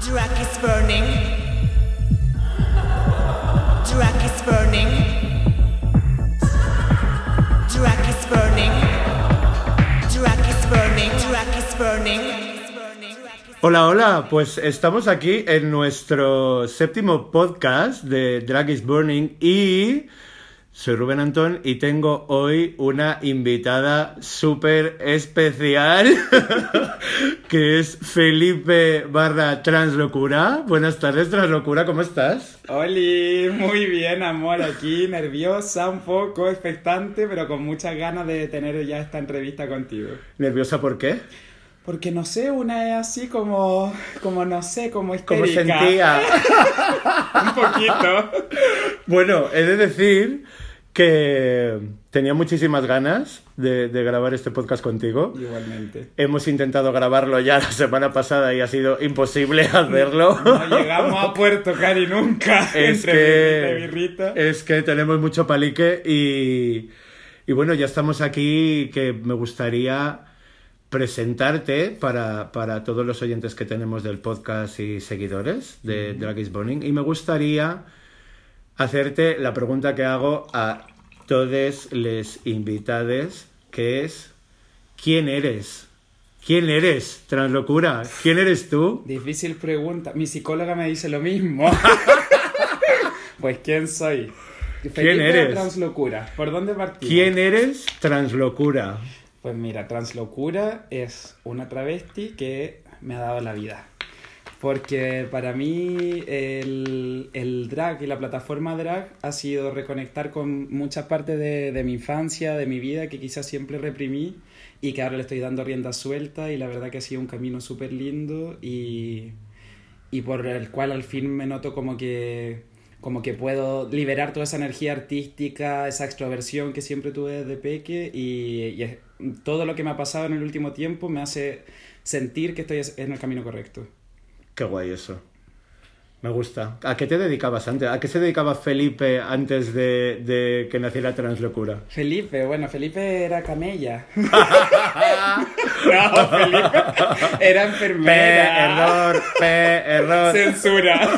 Drag is burning. Drag is burning. Drag is burning. Drag is burning. Drag is burning. Hola, hola, pues estamos aquí en nuestro séptimo podcast de Drag is Burning y soy Rubén Antón y tengo hoy una invitada súper especial que es Felipe barra Translocura. Buenas tardes, Translocura, ¿cómo estás? Oli, muy bien, amor, aquí nerviosa, un poco expectante, pero con muchas ganas de tener ya esta entrevista contigo. ¿Nerviosa por qué? Porque no sé, una es así como, como no sé, como ¿Cómo histérica. sentía? un poquito. Bueno, he de decir que tenía muchísimas ganas de, de grabar este podcast contigo. Igualmente. Hemos intentado grabarlo ya la semana pasada y ha sido imposible hacerlo. No llegamos a Puerto Cari nunca. es, entre birrita y birrita. que, es que tenemos mucho palique y, y bueno, ya estamos aquí que me gustaría presentarte para, para todos los oyentes que tenemos del podcast y seguidores de Drag is Burning y me gustaría hacerte la pregunta que hago a todos los invitados que es ¿quién eres? ¿Quién eres? Translocura, ¿quién eres tú? Difícil pregunta. Mi psicóloga me dice lo mismo. pues, ¿quién soy? Felipe eres? Translocura. ¿Por dónde partimos? ¿Quién eres? Translocura. Pues mira, Translocura es una travesti que me ha dado la vida. Porque para mí el, el drag y la plataforma drag ha sido reconectar con muchas partes de, de mi infancia, de mi vida, que quizás siempre reprimí y que ahora le estoy dando rienda suelta y la verdad que ha sido un camino súper lindo y, y por el cual al fin me noto como que como que puedo liberar toda esa energía artística, esa extroversión que siempre tuve desde peque y, y todo lo que me ha pasado en el último tiempo me hace sentir que estoy en el camino correcto. Qué guay eso. Me gusta. ¿A qué te dedicabas antes? ¿A qué se dedicaba Felipe antes de, de que naciera Translocura? Felipe, bueno, Felipe era camella. no, Felipe era P, enfermera. error, P, error. Censura.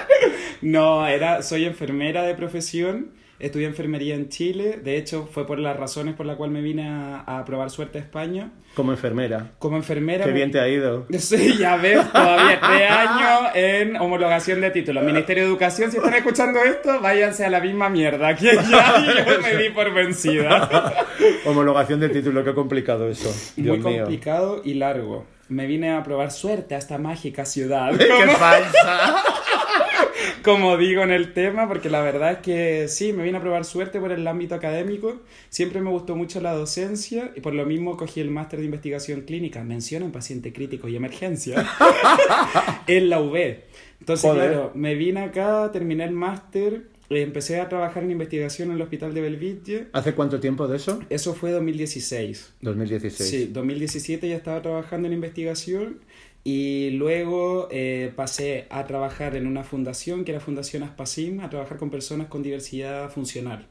no, era, soy enfermera de profesión. Estudié enfermería en Chile. De hecho, fue por las razones por las cuales me vine a, a probar suerte a España. Como enfermera. Como enfermera. Qué bien te ha ido. Sí, ya ves, todavía tres años en homologación de títulos. Ministerio de Educación, si están escuchando esto, váyanse a la misma mierda. Que ya yo me di por vencida. Homologación de título, qué complicado eso. Dios Muy mío. complicado y largo. Me vine a probar suerte a esta mágica ciudad. ¡Qué falsa! como digo en el tema, porque la verdad es que sí, me vine a probar suerte por el ámbito académico. Siempre me gustó mucho la docencia y por lo mismo cogí el máster de investigación clínica, mención en paciente crítico y emergencia, en la UB. Entonces, Joder. claro, me vine acá, terminé el máster, empecé a trabajar en investigación en el hospital de Belvidere. ¿Hace cuánto tiempo de eso? Eso fue 2016. 2016. Sí, 2017 ya estaba trabajando en investigación y luego eh, pasé a trabajar en una fundación que era Fundación Aspasim, a trabajar con personas con diversidad funcional,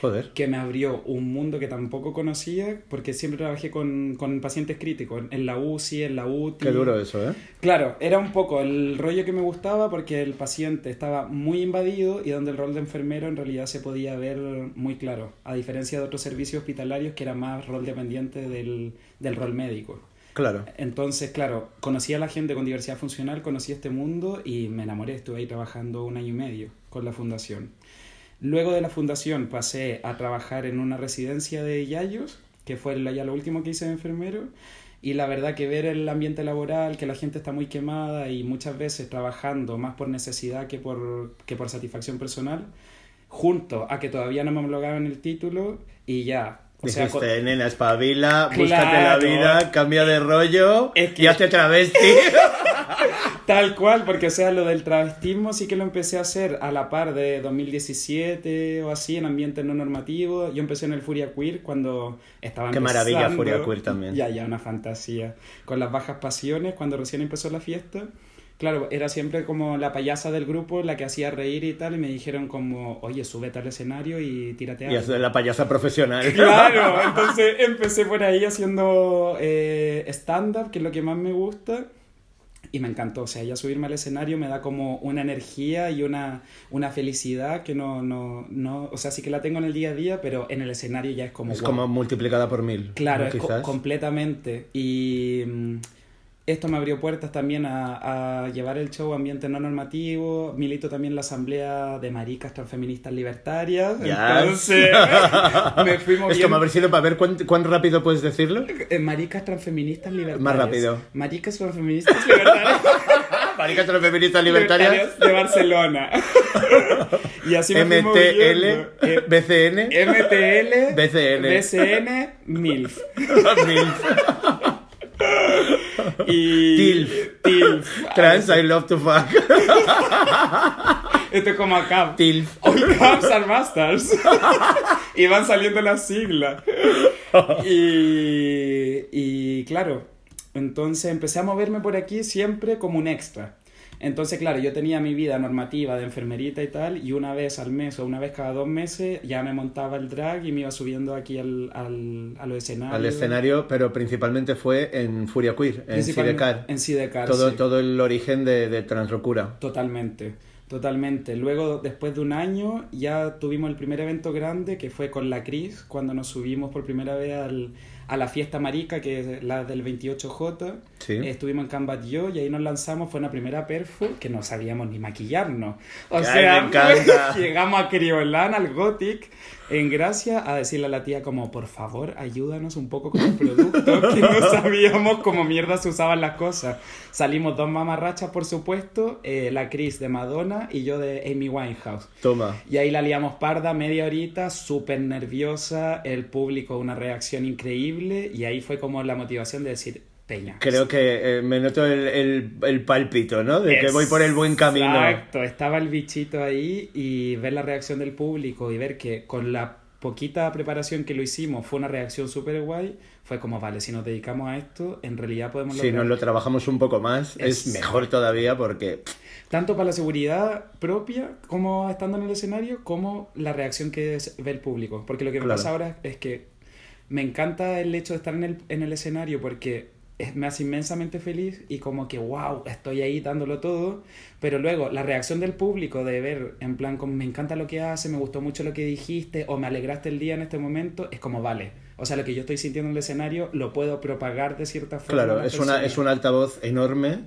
Joder. que me abrió un mundo que tampoco conocía porque siempre trabajé con, con pacientes críticos, en la UCI, en la UTI. Qué duro eso, ¿eh? Claro, era un poco el rollo que me gustaba porque el paciente estaba muy invadido y donde el rol de enfermero en realidad se podía ver muy claro, a diferencia de otros servicios hospitalarios que era más rol dependiente del, del rol médico. Claro. Entonces, claro, conocí a la gente con diversidad funcional, conocí este mundo y me enamoré. Estuve ahí trabajando un año y medio con la fundación. Luego de la fundación pasé a trabajar en una residencia de Yayos, que fue ya lo último que hice de enfermero. Y la verdad que ver el ambiente laboral, que la gente está muy quemada y muchas veces trabajando más por necesidad que por, que por satisfacción personal, junto a que todavía no me homologaban el título y ya. O sea, Dijiste, nena, espabila, búscate la Claro. vida, cambia de rollo Es que- y hazte travesti. Tal cual, porque o sea, lo del travestismo sí que lo empecé a hacer a la par de 2017 o así, en ambiente no normativo. Yo empecé en el Furia Queer cuando estaba Qué maravilla empezando. Furia Queer también. Ya, ya, una fantasía. Con las bajas pasiones, cuando recién empezó la fiesta. Claro, era siempre como la payasa del grupo, la que hacía reír y tal, y me dijeron como, oye, súbete al escenario y tírate y algo. es la payasa profesional. Claro, entonces empecé por ahí haciendo eh, stand-up, que es lo que más me gusta. y me encantó. O sea, ya subirme al escenario me da como una energía y una, una felicidad que no, no, no, o sea, sí que la tengo en el día a día, pero en el escenario ya es como... Es wow. como multiplicada por mil. Claro, ¿no? es co- Quizás. completamente. Y mm, esto me abrió puertas también a, a llevar el show a ambiente no normativo. Milito también en la asamblea de maricas transfeministas libertarias. Yes. Entonces, me fui moviendo. como a ver si para ver cuán, cuán rápido puedes decirlo. Eh, Maricas transfeministas libertarias. Más rápido. Maricas transfeministas libertarias. Maricas feministas libertarias. de Barcelona. y así me MTL, BCN. MTL, BCN. BCN, MILF. MILF. Y... TILF. TILF. Trans, I love to fuck. Esto es como acá. TILF. All caps are bastards. y van saliendo las siglas. Y, y claro, entonces empecé a moverme por aquí siempre como un extra. Entonces, claro, yo tenía mi vida normativa de enfermerita y tal, y una vez al mes o una vez cada dos meses ya me montaba el drag y me iba subiendo aquí al, al, a los escenarios. Al escenario, pero principalmente fue en Furia Queer, en Sidecar. En Sidecar, Todo, sí. todo el origen de, de Translocura. Totalmente, totalmente. Luego, después de un año, ya tuvimos el primer evento grande que fue con la Cris, cuando nos subimos por primera vez al, a la fiesta marica, que es la del 28J. Sí. Eh, Estuvimos en Cambat Yo y ahí nos lanzamos. Fue una primera perfo que no sabíamos ni maquillarnos. O Ay, sea, me llegamos a Criolán, al Gothic, en Gracia, a decirle a la tía como, por favor, ayúdanos un poco con el producto, que no sabíamos cómo mierda se usaban las cosas. Salimos dos mamarrachas, por supuesto, eh, la Cris de Madonna y yo de Amy Winehouse. Toma. Y ahí la liamos parda media horita, súper nerviosa, el público una reacción increíble y ahí fue como la motivación de decir, Peña. Creo que eh, me noto el, el, el palpito, ¿no? De que voy por el buen camino. Exacto, estaba el bichito ahí y ver la reacción del público y ver que con la poquita preparación que lo hicimos fue una reacción súper guay, fue como, vale, si nos dedicamos a esto, en realidad podemos Si lograr nos lo trabajamos un poco más, es Es- mejor todavía porque tanto para la seguridad propia como estando en el escenario, como la reacción que ve el público. Porque lo que me Claro. pasa ahora es que me encanta el hecho de estar en el, en el escenario porque es- me hace inmensamente feliz y como que, wow, estoy ahí dándolo todo. Pero luego la reacción del público de ver, en plan, como me encanta lo que hace, me gustó mucho lo que dijiste o me alegraste el día en este momento, es como, vale. O sea, lo que yo estoy sintiendo en el escenario lo puedo propagar de cierta forma. Claro, es, una, es un altavoz enorme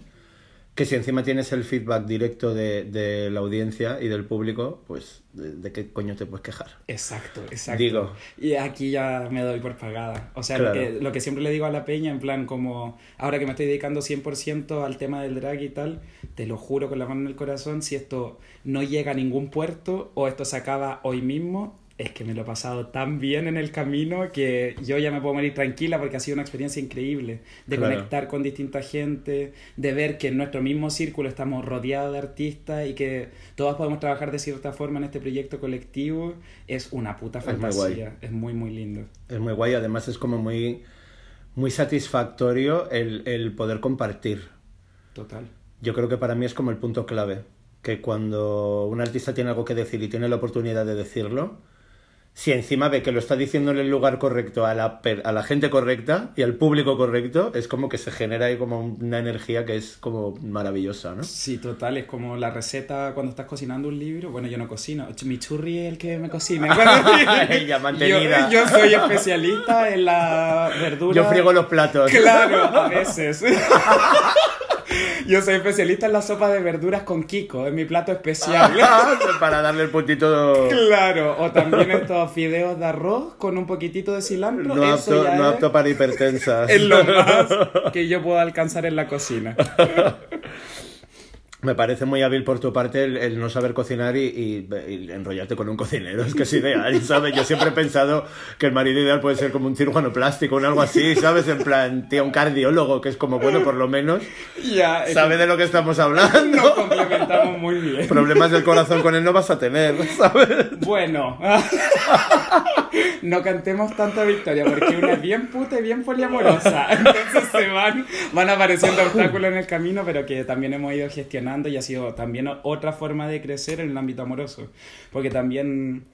que si encima tienes el feedback directo de, de la audiencia y del público, pues ¿de, de qué coño te puedes quejar? Exacto, exacto. Digo. Y aquí ya me doy por pagada. O sea, Claro. lo, que, lo que siempre le digo a la peña, en plan, como ahora que me estoy dedicando 100% al tema del drag y tal, te lo juro con la mano en el corazón, si esto no llega a ningún puerto o esto se acaba hoy mismo, es que me lo he pasado tan bien en el camino que yo ya me puedo morir tranquila porque ha sido una experiencia increíble de Claro. conectar con distinta gente, de ver que en nuestro mismo círculo estamos rodeados de artistas y que todos podemos trabajar de cierta forma en este proyecto colectivo, es una puta muy fantasía. guay. Es muy, muy lindo. Es muy guay, además es como muy, muy satisfactorio el, el poder compartir. Total. Yo creo que para mí es como el punto clave, que cuando un artista tiene algo que decir y tiene la oportunidad de decirlo, si encima ve que lo está diciendo en el lugar correcto a la, a la gente correcta y al público correcto, es como que se genera ahí como una energía que es como maravillosa, ¿no? Sí, total, es como la receta cuando estás cocinando un libro. Bueno, yo no cocino, mi churri es el que me cocina. Ella mantenida. Yo, yo soy especialista en la verdura. Yo friego los platos. Claro, a veces. Yo soy especialista en la sopa de verduras con Kiko, es mi plato especial. Para darle el puntito Claro, o también estos fideos de arroz con un poquitito de cilantro. no eso apto, ya no es, apto para hipertensas. es lo más que yo puedo alcanzar en la cocina. Me parece muy hábil por tu parte el, el no saber cocinar y, y- y enrollarte con un cocinero. Es que es ideal, ¿sabes? Yo siempre he pensado que el marido ideal puede ser como un cirujano plástico o algo así, ¿sabes? En plan, tío, un cardiólogo que es como, bueno, por lo menos Ya, sabe de lo que estamos hablando. nos complementamos muy bien. Problemas del corazón con él no vas a tener, ¿sabes? Bueno, no cantemos tanta victoria porque una es bien puta y bien poliamorosa. Entonces se van, van apareciendo obstáculos en el camino, pero que también hemos ido gestionando y ha sido también otra forma de crecer en el ámbito amoroso. Porque también,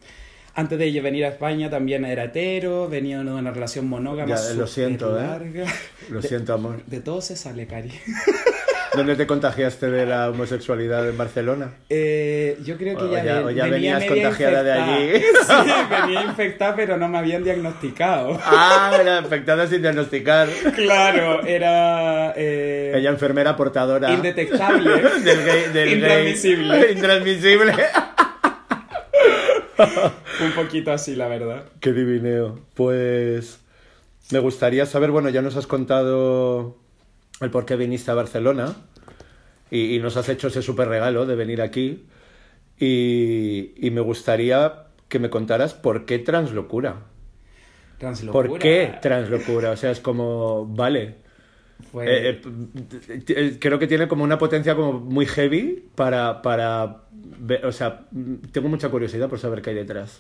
antes de venir a España, también era hetero, venía de una relación monógama. Ya, lo siento, ¿eh? larga. Lo siento, amor. De todo se sale, Cari. ¿Dónde te contagiaste de la homosexualidad en Barcelona? Eh, yo creo que O ya, ya- ven- o ya venía venías contagiada de allí. Sí, venía infectada, pero no me habían diagnosticado. Ah, era infectada sin diagnosticar. Claro, era... eh, Ella enfermera portadora. Indetectable. del gay, del gay. Intransmisible. Intransmisible. Un poquito así, la verdad. Qué divineo. Pues me gustaría saber, bueno, ya nos has contado el por qué viniste a Barcelona y, y nos has hecho ese súper regalo de venir aquí. Y, y me gustaría que me contaras por qué translocura. Translocura. ¿Por qué translocura? O sea, es como, vale. Fue- Eh, eh, eh, creo que tiene como una potencia como muy heavy para, para ver- o sea, tengo mucha curiosidad por saber qué hay detrás.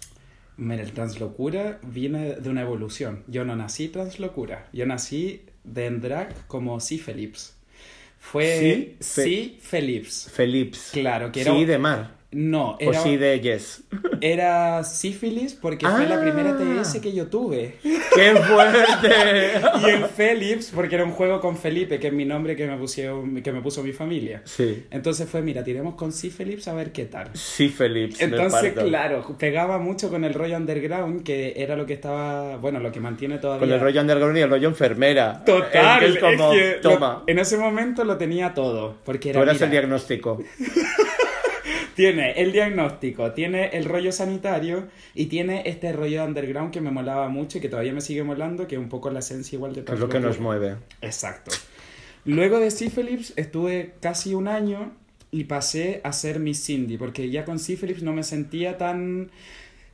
Mira, el translocura viene de una evolución. Yo no nací translocura. Yo nací de en drag como C. Phillips. Fue Sí, C. Phillips. Philips. Claro, que era- Sí, de mar. No, O era, sí, de yes. era sífilis porque fue la Ah. primera TS que yo tuve. ¡Qué fuerte! Y el Phillips porque era un juego con Felipe, que es mi nombre que me, pusieron, que me puso mi familia. Sí. Entonces fue, mira, tiremos con. Phillips a ver qué tal. Sí, Philips. me Entonces, claro, pegaba mucho con el rollo underground, que era lo que estaba, bueno, lo que mantiene todavía. Con el rollo underground y el rollo enfermera. Total, Es que es como, es que lo- toma. en ese momento lo tenía todo, porque era Tú eras mira, el diagnóstico. tiene el diagnóstico, tiene el rollo sanitario y tiene este rollo underground que me molaba mucho y que todavía me sigue molando, que es un poco la esencia igual de Que es lo que nos mueve. Exacto. Luego de. Phillips estuve casi un año y pasé a ser Miss Cindy, porque ya con. Phillips no me sentía tan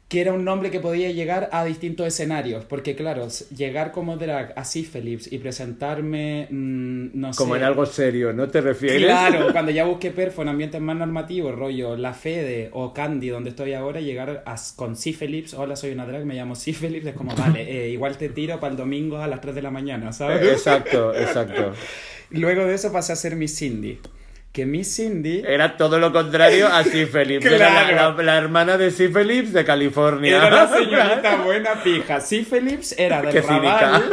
que era un nombre que podía llegar a distintos escenarios, porque claro, llegar como drag a C. Phillips y presentarme, mm, no sé... Como en algo serio, ¿no te refieres? Claro, cuando ya busqué perfo en ambientes más normativos, rollo La Fede o Candy, donde estoy ahora, llegar a- con C. Phillips, hola, soy una drag, me llamo C. Phillips, es como, vale, eh, igual te tiro para el domingo a las 3 de la mañana, ¿sabes? Exacto, exacto. Luego de eso pasé a ser Miss Cindy. Que Miss Cindy Era todo lo contrario a C. Phillips. Era la, Claro. la- la hermana de C. Phillips de California. era la señorita buena pija. C. Phillips era cínica. Raval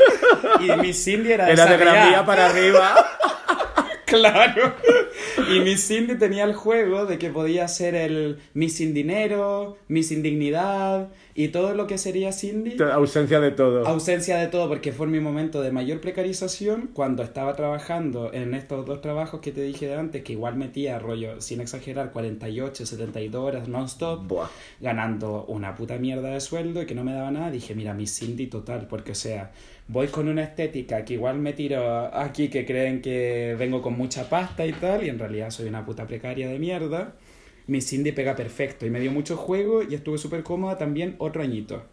y Miss Cindy era de Era de Gran. Vía para arriba. Claro. Y Miss Cindy tenía el juego de que podía ser el Miss Sin Dinero, Miss Sin Dignidad y todo lo que sería Cindy. Ausencia de todo. Ausencia de todo, porque fue mi momento de mayor precarización cuando estaba trabajando en estos dos trabajos que te dije de antes, que igual metía rollo, sin exagerar, 48, 72 horas non-stop, ganando una puta mierda de sueldo y que no me daba nada. Dije, mira, mi Cindy total, porque o sea, voy con una estética que igual me tiro aquí que creen que vengo con mucha pasta y tal, y en realidad soy una puta precaria de mierda. Mi Cindy pega perfecto y me dio mucho juego y estuve súper cómoda también otro añito.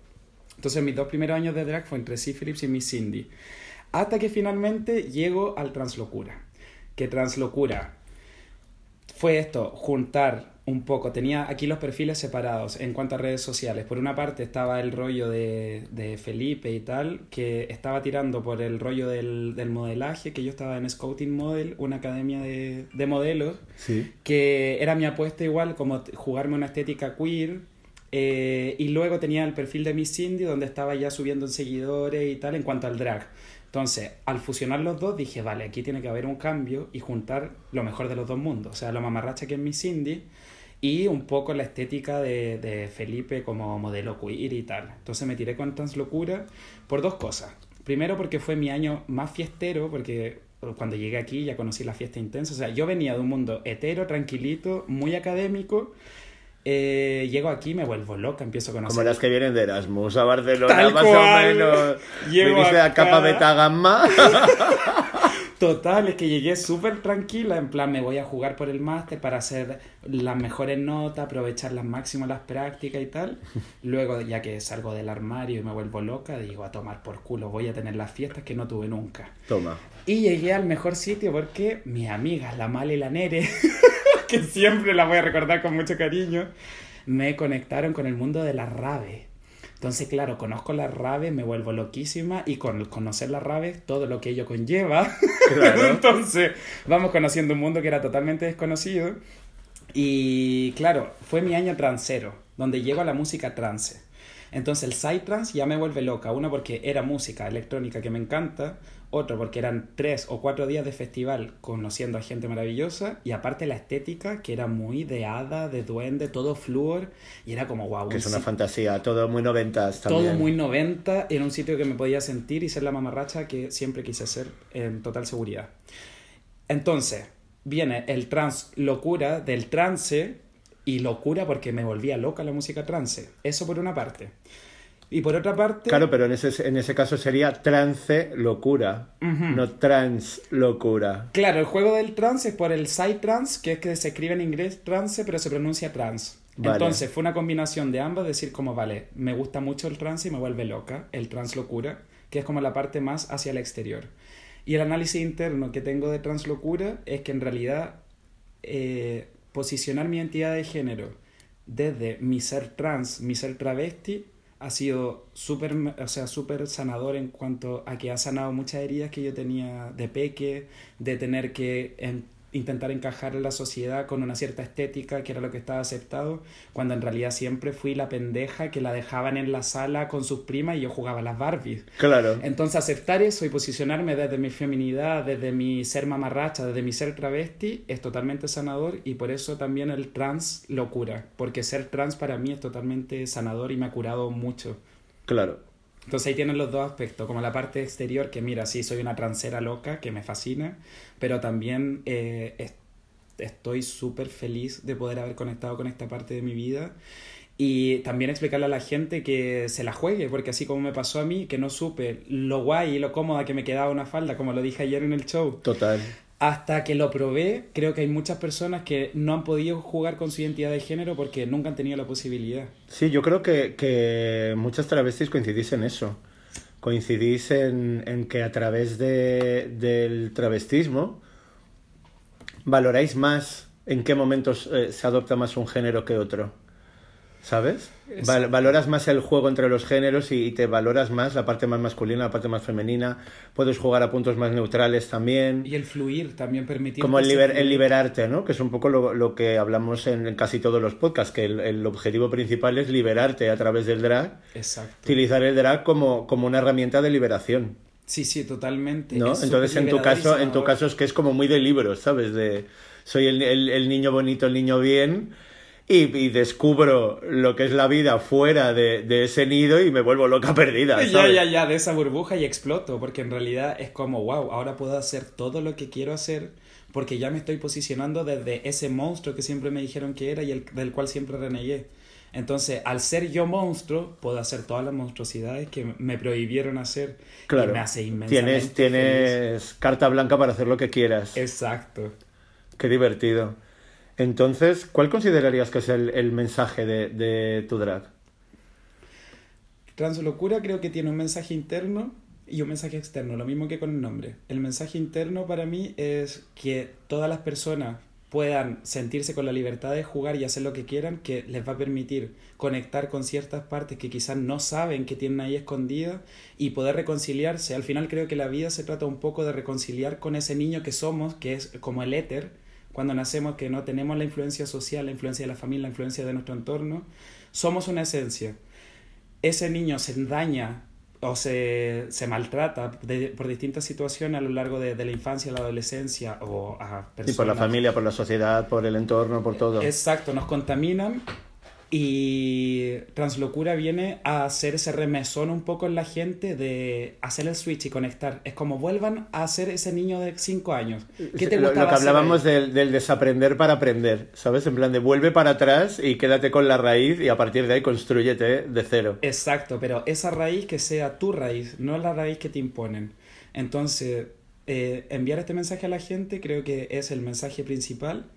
Entonces mis dos primeros años de drag fue entre C. Phillips y Miss Cindy. Hasta que finalmente llego al Translocura. Que Translocura fue esto, juntar un poco. Tenía aquí los perfiles separados en cuanto a redes sociales. Por una parte estaba el rollo de, de Felipe y tal, que estaba tirando por el rollo del, del modelaje, que yo estaba en Scouting Model, una academia de, de modelos Sí. que era mi apuesta igual, como jugarme una estética queer. eh, y luego tenía el perfil de Miss Cindy, donde estaba ya subiendo en seguidores y tal en cuanto al drag. Entonces, al fusionar los dos, dije, vale, aquí tiene que haber un cambio y juntar lo mejor de los dos mundos. O sea, lo mamarracha que es Miss Cindy y un poco la estética de, de Felipe como modelo queer y tal. Entonces me tiré con Translocura por dos cosas. Primero porque fue mi año más fiestero, porque cuando llegué aquí ya conocí la fiesta intensa. O sea, yo venía de un mundo hetero, tranquilito, muy académico. Eh, llego aquí me vuelvo loca, empiezo a conocer... Como las que vienen de Erasmus a Barcelona, Tal más cual. o menos. Llego Viniste a capa beta gamma. Total, es que llegué súper tranquila, en plan me voy a jugar por el máster para hacer las mejores notas, aprovechar las máximas las prácticas y tal. Luego, ya que salgo del armario y me vuelvo loca, digo a tomar por culo, voy a tener las fiestas que no tuve nunca. Toma. Y llegué al mejor sitio porque mis amigas, la Mala y la Nere, que siempre la voy a recordar con mucho cariño, me conectaron con el mundo de las raves. Entonces, claro, conozco las raves, me vuelvo loquísima y con conocer las raves, todo lo que ello conlleva. Claro. Entonces, vamos conociendo un mundo que era totalmente desconocido. Y claro, fue mi año transero, donde llego a la música trance. Entonces el psytrance ya me vuelve loca. Una porque era música electrónica que me encanta. Otro, porque eran tres o cuatro días de festival conociendo a gente maravillosa y aparte la estética que era muy de hada, de duende, todo flúor y era como wow. Que es una fantasía, todo muy noventas también. Todo muy 90, en un sitio que me podía sentir y ser la mamarracha que siempre quise ser en total seguridad. Entonces, viene el trans locura del trance y locura porque me volvía loca la música trance. Eso por una parte. Y por otra parte... Claro, pero en ese, en ese caso sería trance locura, no trans locura. Claro, el juego del trance es por el psytrance, que es que se escribe en inglés trance, pero se pronuncia trans. Vale. Entonces fue una combinación de ambas, decir como, vale, me gusta mucho el trance y me vuelve loca, el trans locura, que es como la parte más hacia el exterior. Y el análisis interno que tengo de trans locura es que en realidad eh, posicionar mi identidad de género desde mi ser trans, mi ser travesti, ha sido súper o sea, súper sanador en cuanto a que ha sanado muchas heridas que yo tenía de peque, de tener que en- intentar encajar en la sociedad con una cierta estética que era lo que estaba aceptado, cuando en realidad siempre fui la pendeja que la dejaban en la sala con sus primas y yo jugaba las Barbies. Claro. Entonces aceptar eso y posicionarme desde mi feminidad, desde mi ser mamarracha, desde mi ser travesti, es totalmente sanador y por eso también el trans locura, porque ser trans para mí es totalmente sanador y me ha curado mucho. Claro. Entonces ahí tienen los dos aspectos, como la parte exterior, que mira, sí, soy una transera loca, que me fascina, pero también eh, es- estoy súper feliz de poder haber conectado con esta parte de mi vida y también explicarle a la gente que se la juegue, porque así como me pasó a mí, que no supe lo guay y lo cómoda que me quedaba una falda, como lo dije ayer en el show, Total. Hasta que lo probé, creo que hay muchas personas que no han podido jugar con su identidad de género porque nunca han tenido la posibilidad. Sí, yo creo que, que muchas travestis coincidís en eso. Coincidís en, que a través de, del travestismo valoráis más en qué momentos eh, se adopta más un género que otro. ¿Sabes? Es- Val- valoras más el juego entre los géneros y, y te valoras más la parte más masculina, la parte más femenina. Puedes jugar a puntos más neutrales también. Y el fluir también permitir... Como el, liber- el liberarte, ¿no? Que es un poco lo, lo que hablamos en, en casi todos los podcasts, que el, el objetivo principal es liberarte a través del drag, Exacto. utilizar el drag como, como una herramienta de liberación, Sí, sí, totalmente. ¿no? Es Entonces, en tu caso, en tu caso es que es como muy de libros, ¿sabes? De soy el- el niño bonito, el niño bien, y, y descubro lo que es la vida fuera de, de ese nido y me vuelvo loca perdida, Ya, ¿sabes? ya, ya, de esa burbuja y exploto, porque en realidad es como, wow, ahora puedo hacer todo lo que quiero hacer, porque ya me estoy posicionando desde ese monstruo que siempre me dijeron que era y el, del cual siempre renegué. Entonces, al ser yo monstruo, puedo hacer todas las monstruosidades que me prohibieron hacer. Claro. Y me hace inmensamente Tienes, tienes carta blanca para hacer lo que quieras. Exacto. Qué divertido. Entonces, ¿cuál considerarías que es el, el mensaje de, de tu drag? Translocura creo que tiene un mensaje interno y un mensaje externo, lo mismo que con el nombre. El mensaje interno para mí es que todas las personas puedan sentirse con la libertad de jugar y hacer lo que quieran, que les va a permitir conectar con ciertas partes que quizás no saben que tienen ahí escondidas y poder reconciliarse. Al final creo que la vida se trata un poco de reconciliar con ese niño que somos, que es como el éter, cuando nacemos que no tenemos la influencia social, la influencia de la familia, la influencia de nuestro entorno. Somos una esencia ese niño se daña o se, se maltrata de- por distintas situaciones a lo largo de, de la infancia, la adolescencia o a Y personas. por la familia, por la sociedad, por el entorno, por todo. Exacto, nos contaminan y Translocura viene a hacer ese remesón un poco en la gente de hacer el switch y conectar. Es como vuelvan a ser ese niño de 5 años. ¿Qué te lo, lo que hablábamos del, del desaprender para aprender, ¿sabes? En plan de vuelve para atrás y quédate con la raíz y a partir de ahí construyete de cero. Exacto, pero esa raíz que sea tu raíz, no la raíz que te imponen. Entonces, eh, enviar este mensaje a la gente creo que es el mensaje principal.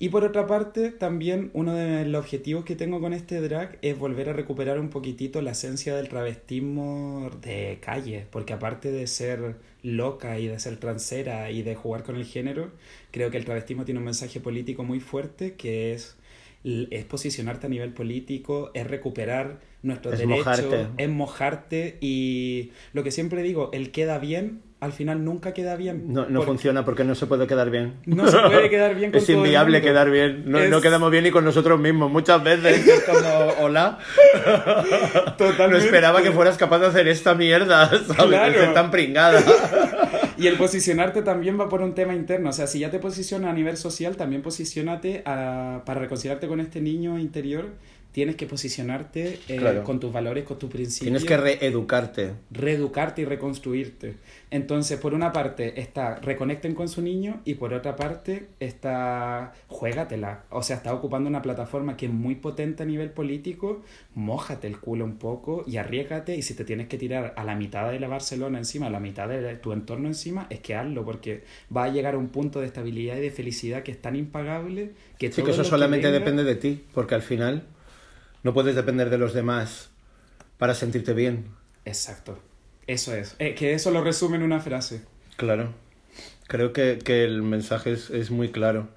Y por otra parte, también uno de los objetivos que tengo con este drag es volver a recuperar un poquitito la esencia del travestismo de calle, porque aparte de ser loca y de ser transera y de jugar con el género, creo que el travestismo tiene un mensaje político muy fuerte que es es posicionarte a nivel político, es recuperar nuestros Es derechos, mojarte. es mojarte y lo que siempre digo, el queda bien, al final nunca queda bien. No, no Porque funciona porque no se puede quedar bien. No se puede quedar bien con Es todo el inviable mundo. quedar bien. No, no Es- quedamos bien ni con nosotros mismos. Muchas veces es como, hola. No Totalmente. esperaba que fueras capaz de hacer esta mierda, ¿sabes? Claro. Ser tan pringada. Y el posicionarte también va por un tema interno. O sea, si ya te posicionas a nivel social, también posicionate a- para reconciliarte con este niño interior. Tienes que posicionarte eh, Claro. con tus valores, con tus principios. Tienes que reeducarte. reeducarte y reconstruirte. Entonces, por una parte está reconecten con su niño y por otra parte está juégatela. O sea, está ocupando una plataforma que es muy potente a nivel político, mójate el culo un poco y arriesgate y si te tienes que tirar a la mitad de la Barcelona encima, a la mitad de tu entorno encima, es que hazlo porque va a llegar a un punto de estabilidad y de felicidad que es tan impagable que Sí, que todo eso lo solamente venga- depende de ti, porque al final no puedes depender de los demás para sentirte bien. Exacto. Eso es. Eh, que eso lo resume en una frase. Claro. Creo que, que el mensaje es, es muy claro.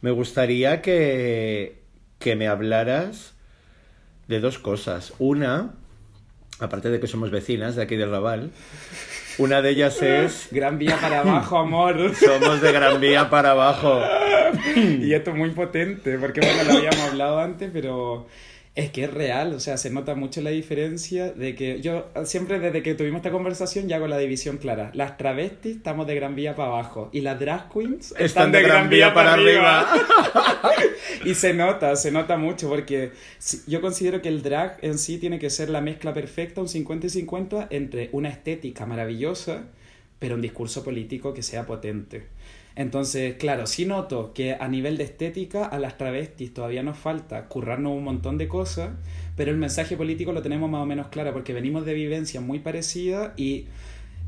Me gustaría que, que me hablaras de dos cosas. Una, aparte de que somos vecinas de aquí del Raval, una de ellas es Gran vía para abajo, amor. somos de Gran Vía para abajo. Y esto es muy potente, porque bueno, lo habíamos hablado antes, pero es que es real, o sea, se nota mucho la diferencia de que yo siempre desde que tuvimos esta conversación ya hago la división clara. Las travestis estamos de Gran Vía para abajo y las drag queens Están de Gran Vía para y se nota, se nota mucho porque yo considero que el drag en sí tiene que ser la mezcla perfecta, un 50 y 50, entre una estética maravillosa, pero un discurso político que sea potente. Entonces, claro, sí noto que a nivel de estética a las travestis todavía nos falta currarnos un montón de cosas, pero el mensaje político lo tenemos más o menos claro porque venimos de vivencias muy parecidas y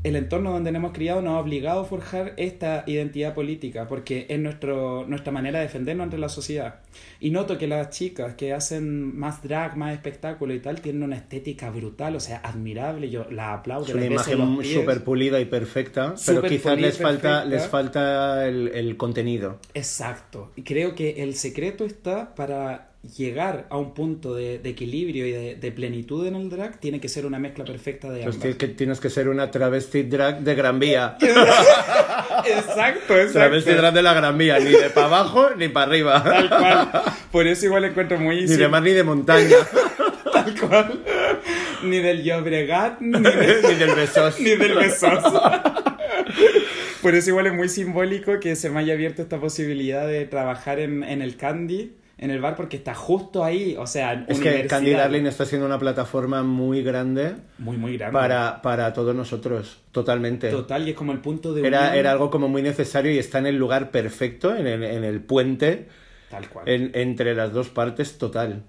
el entorno donde nos hemos criado nos ha obligado a forjar esta identidad política, porque es nuestro, nuestra manera de defendernos ante la sociedad. Y noto que las chicas que hacen más drag, más espectáculo y tal, tienen una estética brutal, o sea, admirable, yo la aplaudo. Es una imagen súper pulida y perfecta, pero quizás les falta, les falta el, el contenido. Exacto. Y creo que el secreto está para llegar a un punto de, de equilibrio y de, de plenitud en el drag, tiene que ser una mezcla perfecta de Pues ambas. tienes que, tienes que ser una travesti drag de Gran Vía. Exacto, exacto. Travesti drag de la Gran Vía, ni de para abajo ni para arriba. Tal cual. Por eso igual encuentro muy Ni de mar ni de montaña. tal cual. Ni del Llobregat, ni, de- ni del Besos. ni del Besos. Por eso igual es muy simbólico que se me haya abierto esta posibilidad de trabajar en, en el Candy, en el bar, porque está justo ahí, o sea, Es que. Candy Darling está siendo una plataforma muy grande Muy, muy grande. para, para todos nosotros, totalmente. Total, y es como el punto de Era, unión. era algo como muy necesario y está en el lugar perfecto, en el, en el puente, Tal cual. en- entre las dos partes, total.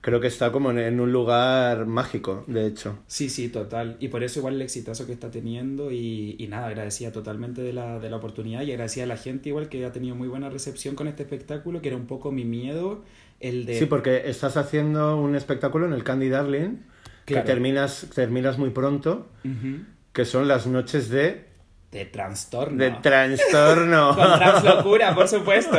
Creo que está como en, en un lugar mágico, de hecho. Sí, sí, total. Y por eso igual el exitazo que está teniendo y, y nada, agradecía totalmente de la, de la oportunidad y agradecía a la gente igual que ha tenido muy buena recepción con este espectáculo, que era un poco mi miedo, el de... Sí, porque estás haciendo un espectáculo en el Candy Darling Claro. que terminas, terminas muy pronto, que son las noches de, De trastorno. de trastorno. Con translocura, por supuesto.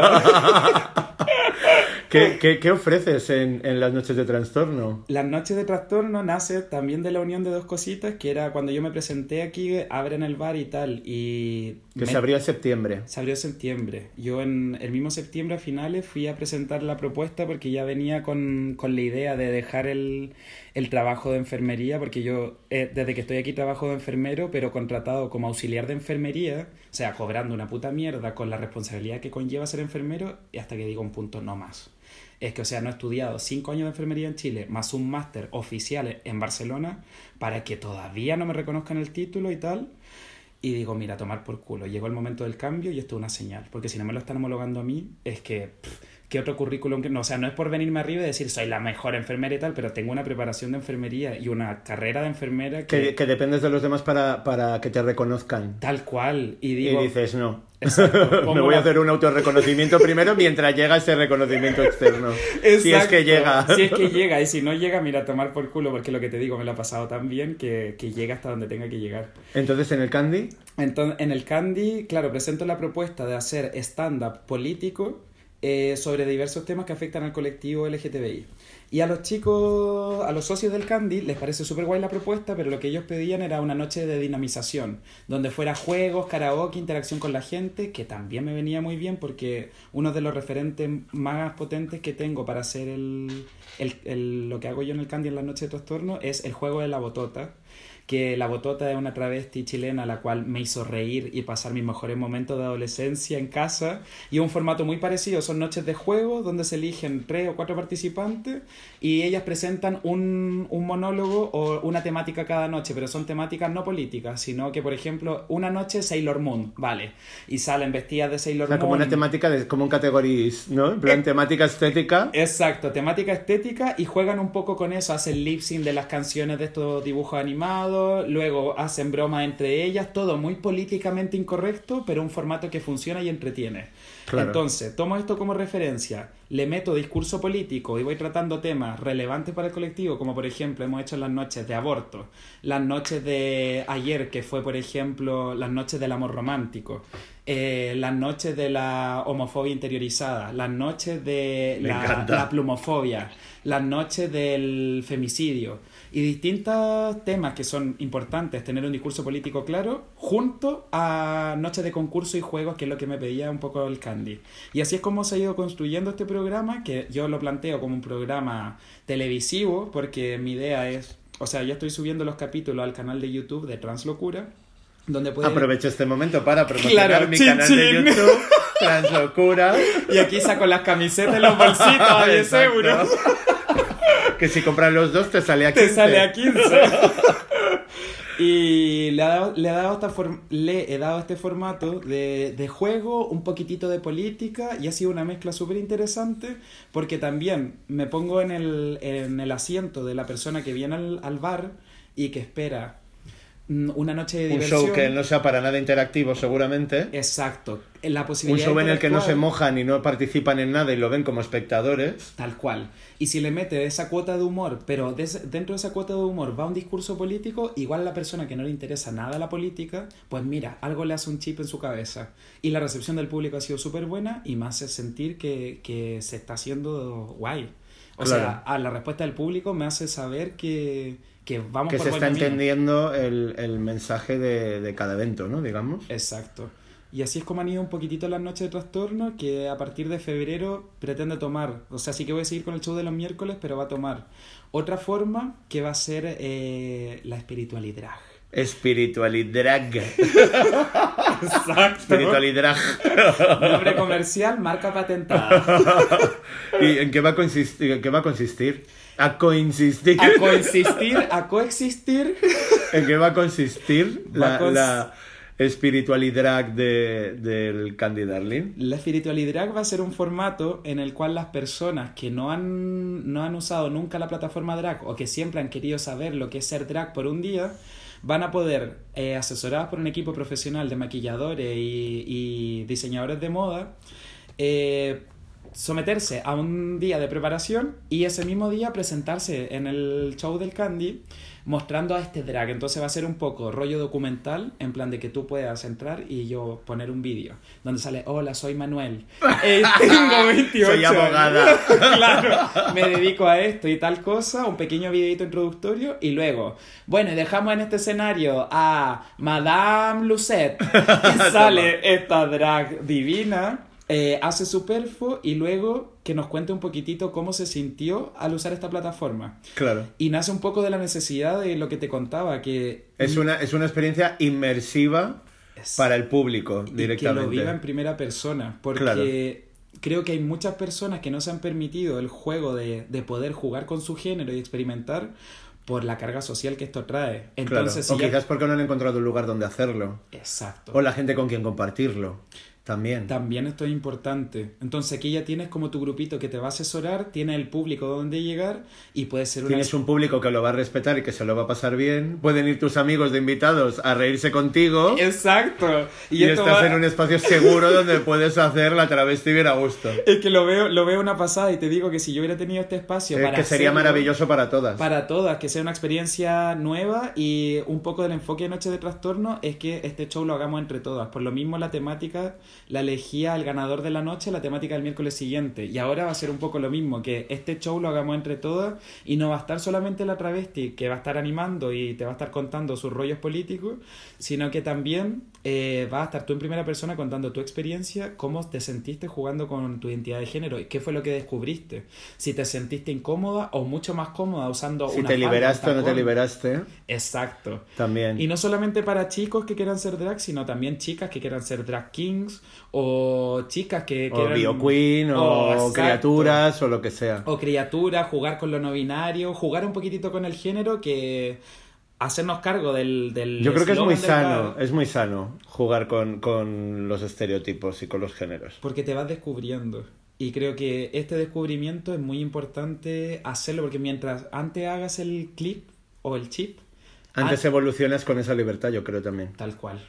¿Qué, qué, qué ofreces en, en las noches de trastorno? Las noches de trastorno nace también de la unión de dos cositas, que era cuando yo me presenté aquí, abren el bar y tal, y... Que me- se abría en septiembre. Se abrió en septiembre. Yo en el mismo septiembre a finales fui a presentar la propuesta porque ya venía con, con la idea de dejar el, el trabajo de enfermería, porque yo eh, desde que estoy aquí trabajo de enfermero, pero contratado como auxiliar de enfermería, o sea, cobrando una puta mierda con la responsabilidad que conlleva ser enfermero, y hasta que digo un punto no más. Es que, o sea, no he estudiado cinco años de enfermería en Chile, más un máster oficial en Barcelona, para que todavía no me reconozcan el título y tal. Y digo, mira, tomar por culo. Llegó el momento del cambio y esto es una señal. Porque si no me lo están homologando a mí, es que. ¿Qué otro currículum que no? O sea, no es por venirme arriba y decir soy la mejor enfermera y tal, pero tengo una preparación de enfermería y una carrera de enfermera que. Que, que dependes de los demás para, para que te reconozcan. Tal cual. Y Y digo. dices, no. Exacto, Me voy a hacer un autorreconocimiento primero mientras llega ese reconocimiento externo. Si es que llega. Si es que llega. Y si no llega, mira, a tomar por culo, porque lo que te digo me lo ha pasado tan bien que, que llega hasta donde tenga que llegar. Entonces en el Candy, Entonces, en el Candy, claro, presento la propuesta de hacer stand-up político eh, sobre diversos temas que afectan al colectivo LGTBI. Y a los chicos, a los socios del Candy, les parece súper guay la propuesta, pero lo que ellos pedían era una noche de dinamización, donde fuera juegos, karaoke, interacción con la gente, que también me venía muy bien porque uno de los referentes más potentes que tengo para hacer el, el- el- lo que hago yo en el Candy en la noche de trastorno es el juego de la botota, que La Botota es una travesti chilena la cual me hizo reír y pasar mis mejores momentos de adolescencia en casa. Y un formato muy parecido, son noches de juego donde se eligen tres o cuatro participantes y ellas presentan un, un monólogo o una temática cada noche, pero son temáticas no políticas, sino que, por ejemplo, una noche Sailor Moon, vale, y salen vestidas de Sailor O sea, Moon. como una temática, de, como un categories, ¿no? En plan, Eh, temática estética. Exacto, temática estética y juegan un poco con eso, hacen lip sync de las canciones de estos dibujos animados, luego hacen bromas entre ellas, todo muy políticamente incorrecto, pero un formato que funciona y entretiene. Claro. Entonces, tomo esto como referencia, le meto discurso político y voy tratando temas relevantes para el colectivo, como por ejemplo hemos hecho las noches de aborto, las noches de ayer, que fue por ejemplo las noches del amor romántico, eh, las noches de la homofobia interiorizada, las noches de la, plumofobia, las noches del femicidio y distintos temas que son importantes tener un discurso político claro junto a noches de concurso y juegos que es lo que me pedía un poco el Candy. Y así es como se ha ido construyendo este programa que yo lo planteo como un programa televisivo porque mi idea es o sea ya estoy subiendo los capítulos al canal de YouTube de Translocura donde pueden Aprovecho este momento para promocionar Claro, mi chin, canal de. YouTube, Translocura. y aquí saco las camisetas y los bolsitos a 10 Exacto. euros Que si compras los dos te sale a 15. te sale a 15. y le, ha dado, le, ha dado esta le he dado este formato de, de juego, un poquitito de política, y ha sido una mezcla súper interesante, porque también me pongo en el, en el asiento de la persona que viene al, al bar y que espera una noche de Un diversión. show que no sea para nada interactivo, seguramente. Exacto. La Un posibilidad show de en el que no se mojan y no participan en nada y lo ven como espectadores. Tal cual. Y si le mete esa cuota de humor, pero dentro de esa cuota de humor va un discurso político, igual a la persona que no le interesa nada la política, pues mira, algo le hace un chip en su cabeza. Y la recepción del público ha sido súper buena y me hace sentir que, que se está haciendo guay. O Claro. sea, a la respuesta del público me hace saber que, que vamos que por se buen está camino. entendiendo el, el mensaje de, de cada evento, ¿no? Digamos. Exacto. Y así es como han ido un poquitito las noches de trastorno, que a partir de febrero pretende tomar, o sea, sí que voy a seguir con el show de los miércoles, pero va a tomar otra forma que va a ser eh, la espiritualidad. Espiritualidad. Exacto. Espiritualidad. Nombre comercial, marca patentada. ¿Y en qué va a consistir? ¿En qué va a consistir? A coinsistir. A coexistir, a coexistir. ¿En qué va a consistir Va la, cons- la espiritualidad de, del Candy Darling? La espiritualidad va a ser un formato en el cual las personas que no han, no han usado nunca la plataforma drag o que siempre han querido saber lo que es ser drag por un día, van a poder, eh, asesoradas por un equipo profesional de maquilladores y, y diseñadores de moda, eh, someterse a un día de preparación y ese mismo día presentarse en el show del Candy mostrando a este drag. Entonces va a ser un poco rollo documental, en plan de que tú puedas entrar y yo poner un vídeo donde sale, hola, soy Manuel, Eh, tengo 28 Soy años". abogada. claro, me dedico a esto y tal cosa, un pequeño videito introductorio y luego, bueno, y dejamos en este escenario a Madame Lucette y sale esta drag divina, eh, hace su perfo y luego que nos cuente un poquitito cómo se sintió al usar esta plataforma. Claro. Y nace un poco de la necesidad de lo que te contaba, que Es una, es una experiencia inmersiva Es- para el público y que directamente. lo viva en primera persona. Porque Claro. creo que hay muchas personas que no se han permitido el juego de, de poder jugar con su género y experimentar por la carga social que esto trae. Claro. Entonces, si O ya- quizás porque no han encontrado un lugar donde hacerlo. Exacto. O la gente con quien compartirlo. También. También esto es importante. Entonces aquí ya tienes como tu grupito que te va a asesorar, tienes el público donde llegar y puede ser una... Tienes un público que lo va a respetar y que se lo va a pasar bien. Pueden ir tus amigos de invitados a reírse contigo. Exacto. Y, esto estás va- en un espacio seguro donde puedes hacer la travesti bien a gusto. Es que lo veo, lo veo una pasada y te digo que si yo hubiera tenido este espacio Es para que sería hacerlo- maravilloso para todas. Para todas, que sea una experiencia nueva y un poco del enfoque de Noche de Trastorno es que este show lo hagamos entre todas. Por lo mismo la temática la elegía el ganador de la noche, la temática del miércoles siguiente. Y ahora va a ser un poco lo mismo, que este show lo hagamos entre todas y no va a estar solamente la travesti que va a estar animando y te va a estar contando sus rollos políticos, sino que también eh, vas a estar tú en primera persona contando tu experiencia, cómo te sentiste jugando con tu identidad de género y qué fue lo que descubriste. Si te sentiste incómoda o mucho más cómoda usando Si una te liberaste o no te liberaste, Exacto. también. Y no solamente para chicos que quieran ser drag, sino también chicas que quieran ser drag kings o chicas que o quieran... bio queen, o, Oh, exacto. criaturas, o lo que sea. O criaturas, jugar con lo no binario, jugar un poquitito con el género que hacernos cargo del... del Yo creo que es muy sano, es muy sano jugar con, con los estereotipos y con los géneros. Porque te vas descubriendo. Y creo que este descubrimiento es muy importante hacerlo porque mientras antes hagas el clip o el chip, Antes evolucionas con esa libertad, yo creo también. tal cual.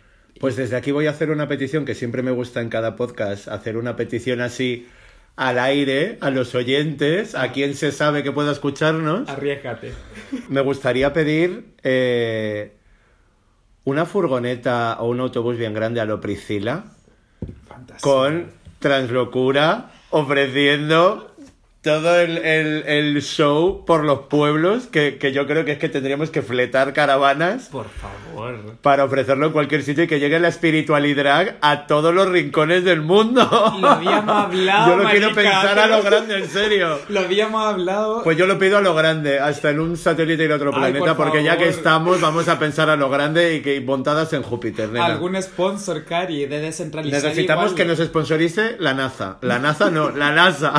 Pues desde aquí voy a hacer una petición que siempre me gusta en cada podcast, hacer una petición así al aire, a los oyentes, a quien se sabe que pueda escucharnos. Arriesgate. Me gustaría pedir eh, una furgoneta o un autobús bien grande a lo Priscila Fantástico. con Translocura ofreciendo todo el, el- el show por los pueblos que, que yo creo que es que tendríamos que fletar caravanas Por favor. para ofrecerlo en cualquier sitio y que llegue la espiritualidad a todos los rincones del mundo. Lo habíamos hablado, Yo lo quiero marica, pensar a lo grande, en serio. Lo habíamos hablado. Pues yo lo pido a lo grande, hasta en un satélite y en otro Ay, planeta, por porque ya que favor. estamos, vamos a pensar a lo grande y que montadas en Júpiter. nena. algún sponsor, Cari, de descentralizar. Necesitamos igual, que nos sponsorice la NASA. La NASA no, la NASA.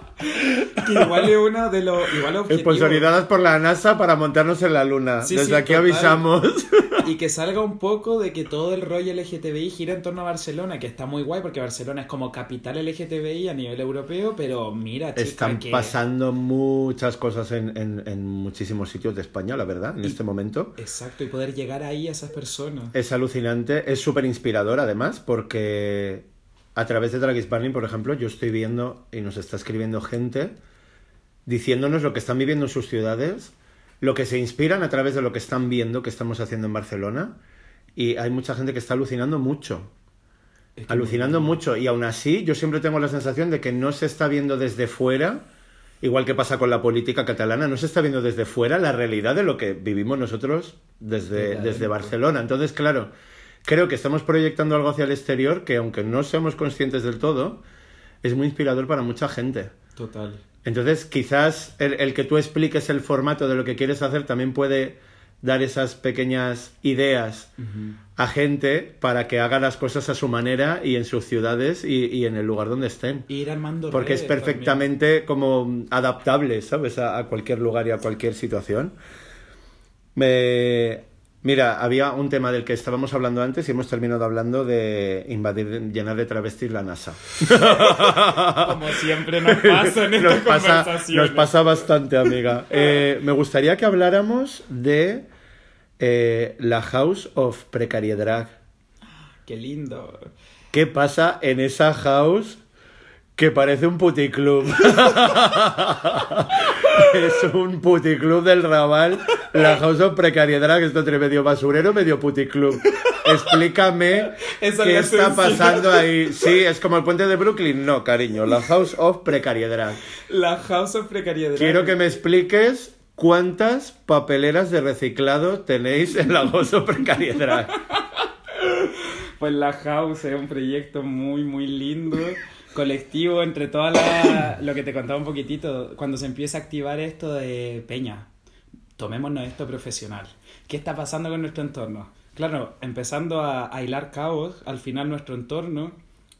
que igual es uno de los. Igual por la NASA para montarnos en la Luna. Sí, Desde sí, aquí total. avisamos. Y que salga un poco de que todo el rollo LGTBI gira en torno a Barcelona, que está muy guay porque Barcelona es como capital LGTBI a nivel europeo, pero mira, chica, Están que... pasando muchas cosas en, en- en muchísimos sitios de España, la verdad, en este momento. Exacto, y poder llegar ahí a esas personas. Es alucinante, es súper inspirador además, porque a través de Drag por ejemplo, yo estoy viendo y nos está escribiendo gente diciéndonos lo que están viviendo en sus ciudades, lo que se inspiran a través de lo que están viendo que estamos haciendo en Barcelona. Y hay mucha gente que está alucinando mucho. Es que Alucinando mucho. Y aún así, yo siempre tengo la sensación de que no se está viendo desde fuera, igual que pasa con la política catalana, no se está viendo desde fuera la realidad de lo que vivimos nosotros desde, Desde. Barcelona. Entonces, claro, creo que estamos proyectando algo hacia el exterior que, aunque no seamos conscientes del todo, es muy inspirador para mucha gente. Total. Entonces, quizás el, el que tú expliques el formato de lo que quieres hacer también puede dar esas pequeñas ideas a gente para que haga las cosas a su manera y en sus ciudades y, y en el lugar donde estén. Ir armando Porque es también. perfectamente como adaptable, ¿sabes? A, a cualquier lugar y a cualquier situación. Me- Mira, había un tema del que estábamos hablando antes y hemos terminado hablando de invadir, llenar de travestis la NASA. Como siempre nos pasa en nos, estas pasa, nos pasa bastante, amiga. Eh, me gustaría que habláramos de eh, la House of Precariedad. Qué lindo. ¿Qué pasa en esa house que parece un puticlub? es un puticlub del Raval. La House of Precariedad, que está entre medio basurero, medio puticlub. Explícame Esa qué está pasando ahí. Sí, es como el puente de Brooklyn. No, cariño, la House of Precariedad. La House of Precariedad. Quiero que me expliques cuántas papeleras de reciclado tenéis en la House of Precariedad. Pues la House es un proyecto muy, muy lindo, colectivo, entre todas las... Lo que te contaba un poquitito, cuando se empieza a activar esto de Peña, tomémonos esto profesional. ¿Qué está pasando con nuestro entorno? Claro, empezando a, a hilar caos, al final nuestro entorno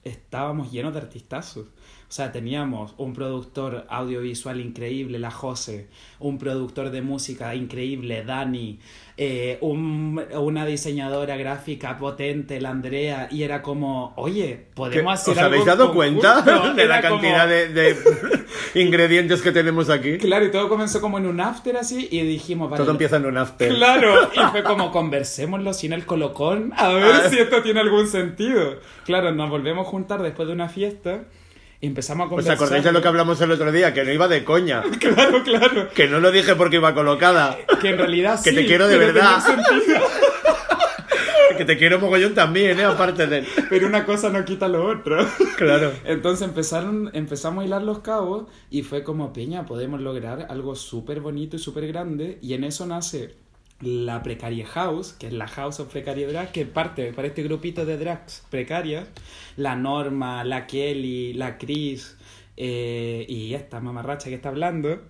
estábamos llenos de artistazos. O sea, teníamos un productor audiovisual increíble, la Jose, un productor de música increíble, Dani, eh, un- una diseñadora gráfica potente, la Andrea, y era como, oye, podemos hacer ¿Os algo habéis dado conjunto?". cuenta de la Era como- cantidad de, de ingredientes que tenemos aquí? Claro, y todo comenzó como en un after así, y dijimos, vale, Todo empieza en un after. Claro, y fue como conversémoslo sin el colocón, a ver Ah. si esto tiene algún sentido. Claro, nos volvemos a juntar después de una fiesta y empezamos a ¿Os conversar. acordáis de lo que hablamos el otro día? Que no iba de coña. Claro, claro. Que no lo dije porque iba colocada. Que en realidad Que sí, te quiero de pero verdad. tenía. Que te quiero mogollón también, ¿eh? Aparte de... Pero una cosa no quita lo otro. Claro. Entonces empezaron, empezamos a hilar los cabos y fue como, Peña, podemos lograr algo súper bonito y súper grande. Y en eso nace la Precaria House, que es la House of Precaria Drag, que parte para este grupito de drags precarias, la Norma, la Kelly, la Chris eh, y esta mamarracha que está hablando,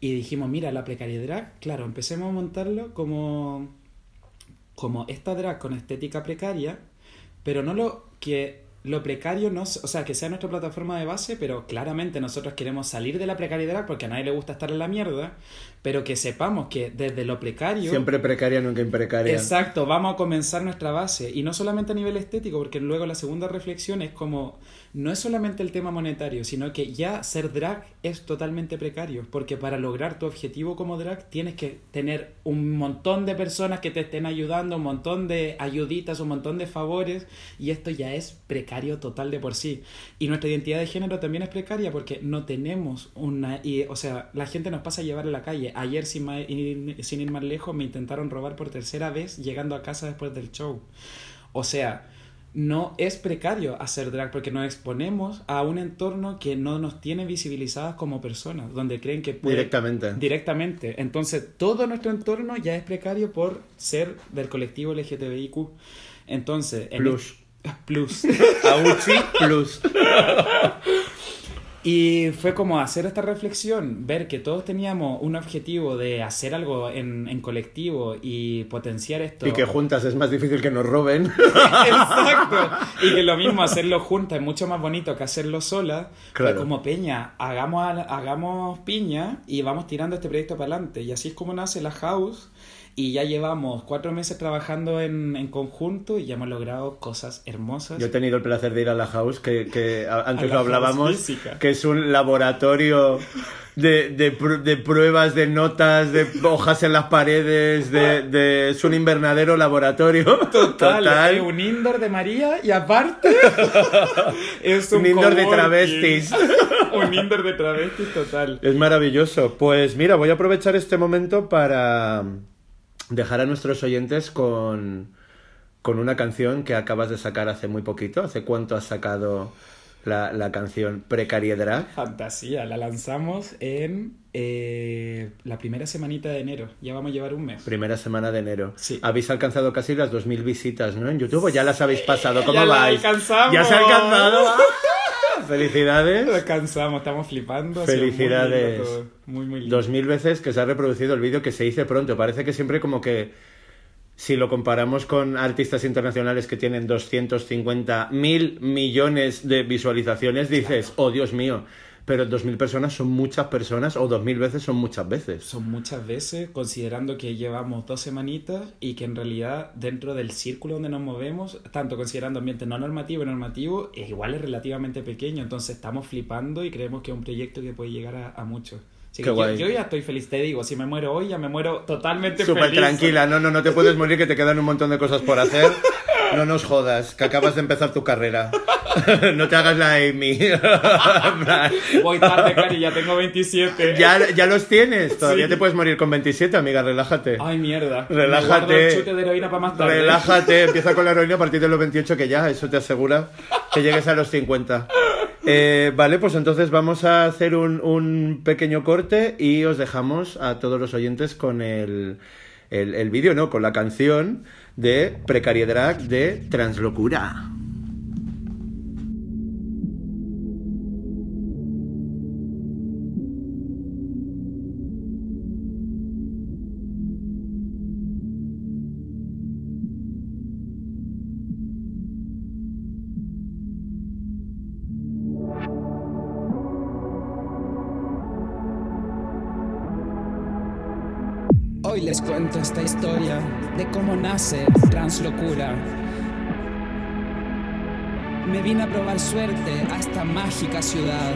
y dijimos, mira, la Precaria Drag, claro, empecemos a montarlo como, como esta drag con estética precaria, pero no lo que lo precario no, o sea, que sea nuestra plataforma de base, pero claramente nosotros queremos salir de la precariedad porque a nadie le gusta estar en la mierda, pero que sepamos que desde lo precario Siempre precaria, nunca imprecaria. Exacto, vamos a comenzar nuestra base. Y no solamente a nivel estético, porque luego la segunda reflexión es como, no es solamente el tema monetario, sino que ya ser drag es totalmente precario, porque para lograr tu objetivo como drag tienes que tener un montón de personas que te estén ayudando, un montón de ayuditas, un montón de favores, y esto ya es precario total de por sí. Y nuestra identidad de género también es precaria porque no tenemos una... Y, o sea, la gente nos pasa a llevar a la calle. Ayer, sin, ma- ir- sin ir más lejos, me intentaron robar por tercera vez llegando a casa después del show. O sea, no es precario hacer drag porque nos exponemos a un entorno que no nos tiene visibilizadas como personas, donde creen que puede- Directamente. Directamente. Entonces, todo nuestro entorno ya es precario por ser del colectivo LGTBIQ. Entonces, en Plus. Auchi Plus. Y fue como hacer esta reflexión, ver que todos teníamos un objetivo de hacer algo en, en colectivo y potenciar esto. Y que juntas es más difícil que nos roben. Exacto. Y que lo mismo, hacerlo juntas es mucho más bonito que hacerlo sola. Fue Claro. como Peña, hagamos, al- hagamos piña y vamos tirando este proyecto para adelante. Y así es como nace la House. Y ya llevamos cuatro meses trabajando en, en conjunto y ya hemos logrado cosas hermosas. Yo he tenido el placer de ir a la house, que, que antes lo hablábamos, que es un laboratorio de, de, pr- de pruebas, de notas, de hojas en las paredes, de, de- es un invernadero laboratorio. Total, es un indoor de María y aparte es un, Un indoor de travestis. un indoor de travestis total. Es maravilloso. Pues mira, voy a aprovechar este momento para dejar a nuestros oyentes con, con una canción que acabas de sacar hace muy poquito. ¿Hace cuánto has sacado la, la canción Precariedad? Fantasía, la lanzamos en eh, la primera semanita de enero. Ya vamos a llevar un mes. Primera semana de enero. Sí. Habéis alcanzado casi las 2.000 visitas, ¿no? En YouTube ¿O ya las habéis pasado. ¿Cómo ya la vais? alcanzamos. ¿Ya se ha alcanzado? Felicidades. Descansamos, estamos flipando. muy Felicidades. lindo todo, Muy, muy lindo. Dos mil veces que se ha reproducido el vídeo que se hizo pronto. Parece que siempre como que si lo comparamos con artistas internacionales que tienen 250 mil millones de visualizaciones, dices, oh Dios mío, pero dos mil personas son muchas personas o dos mil veces son muchas veces. Son muchas veces, considerando que llevamos dos semanitas y que en realidad dentro del círculo donde nos movemos, tanto considerando ambiente no normativo y normativo, es igual es relativamente pequeño. Entonces estamos flipando y creemos que es un proyecto que puede llegar a, a mucho. Así Qué que yo, guay. yo ya estoy feliz, te digo, si me muero hoy ya me muero totalmente Súper feliz. tranquila, no, no, no te puedes morir que te quedan un montón de cosas por hacer. No nos jodas, que acabas de empezar tu carrera. No te hagas la Amy. Voy tarde, Cari, ya tengo 27. ya, ya los tienes, todavía Sí. te puedes morir con 27, amiga, relájate. Ay, mierda. Relájate. el chute de heroína para más tarde. Relájate, empieza con la heroína a partir de los 28, que ya, eso te asegura que llegues a los 50. Eh, vale, pues entonces vamos a hacer un, un pequeño corte y os dejamos a todos los oyentes con el, el, el vídeo, ¿no? Con la canción de Precariedad de Translocura. Les cuento esta historia de cómo nace Translocura. Me vine a probar suerte a esta mágica ciudad.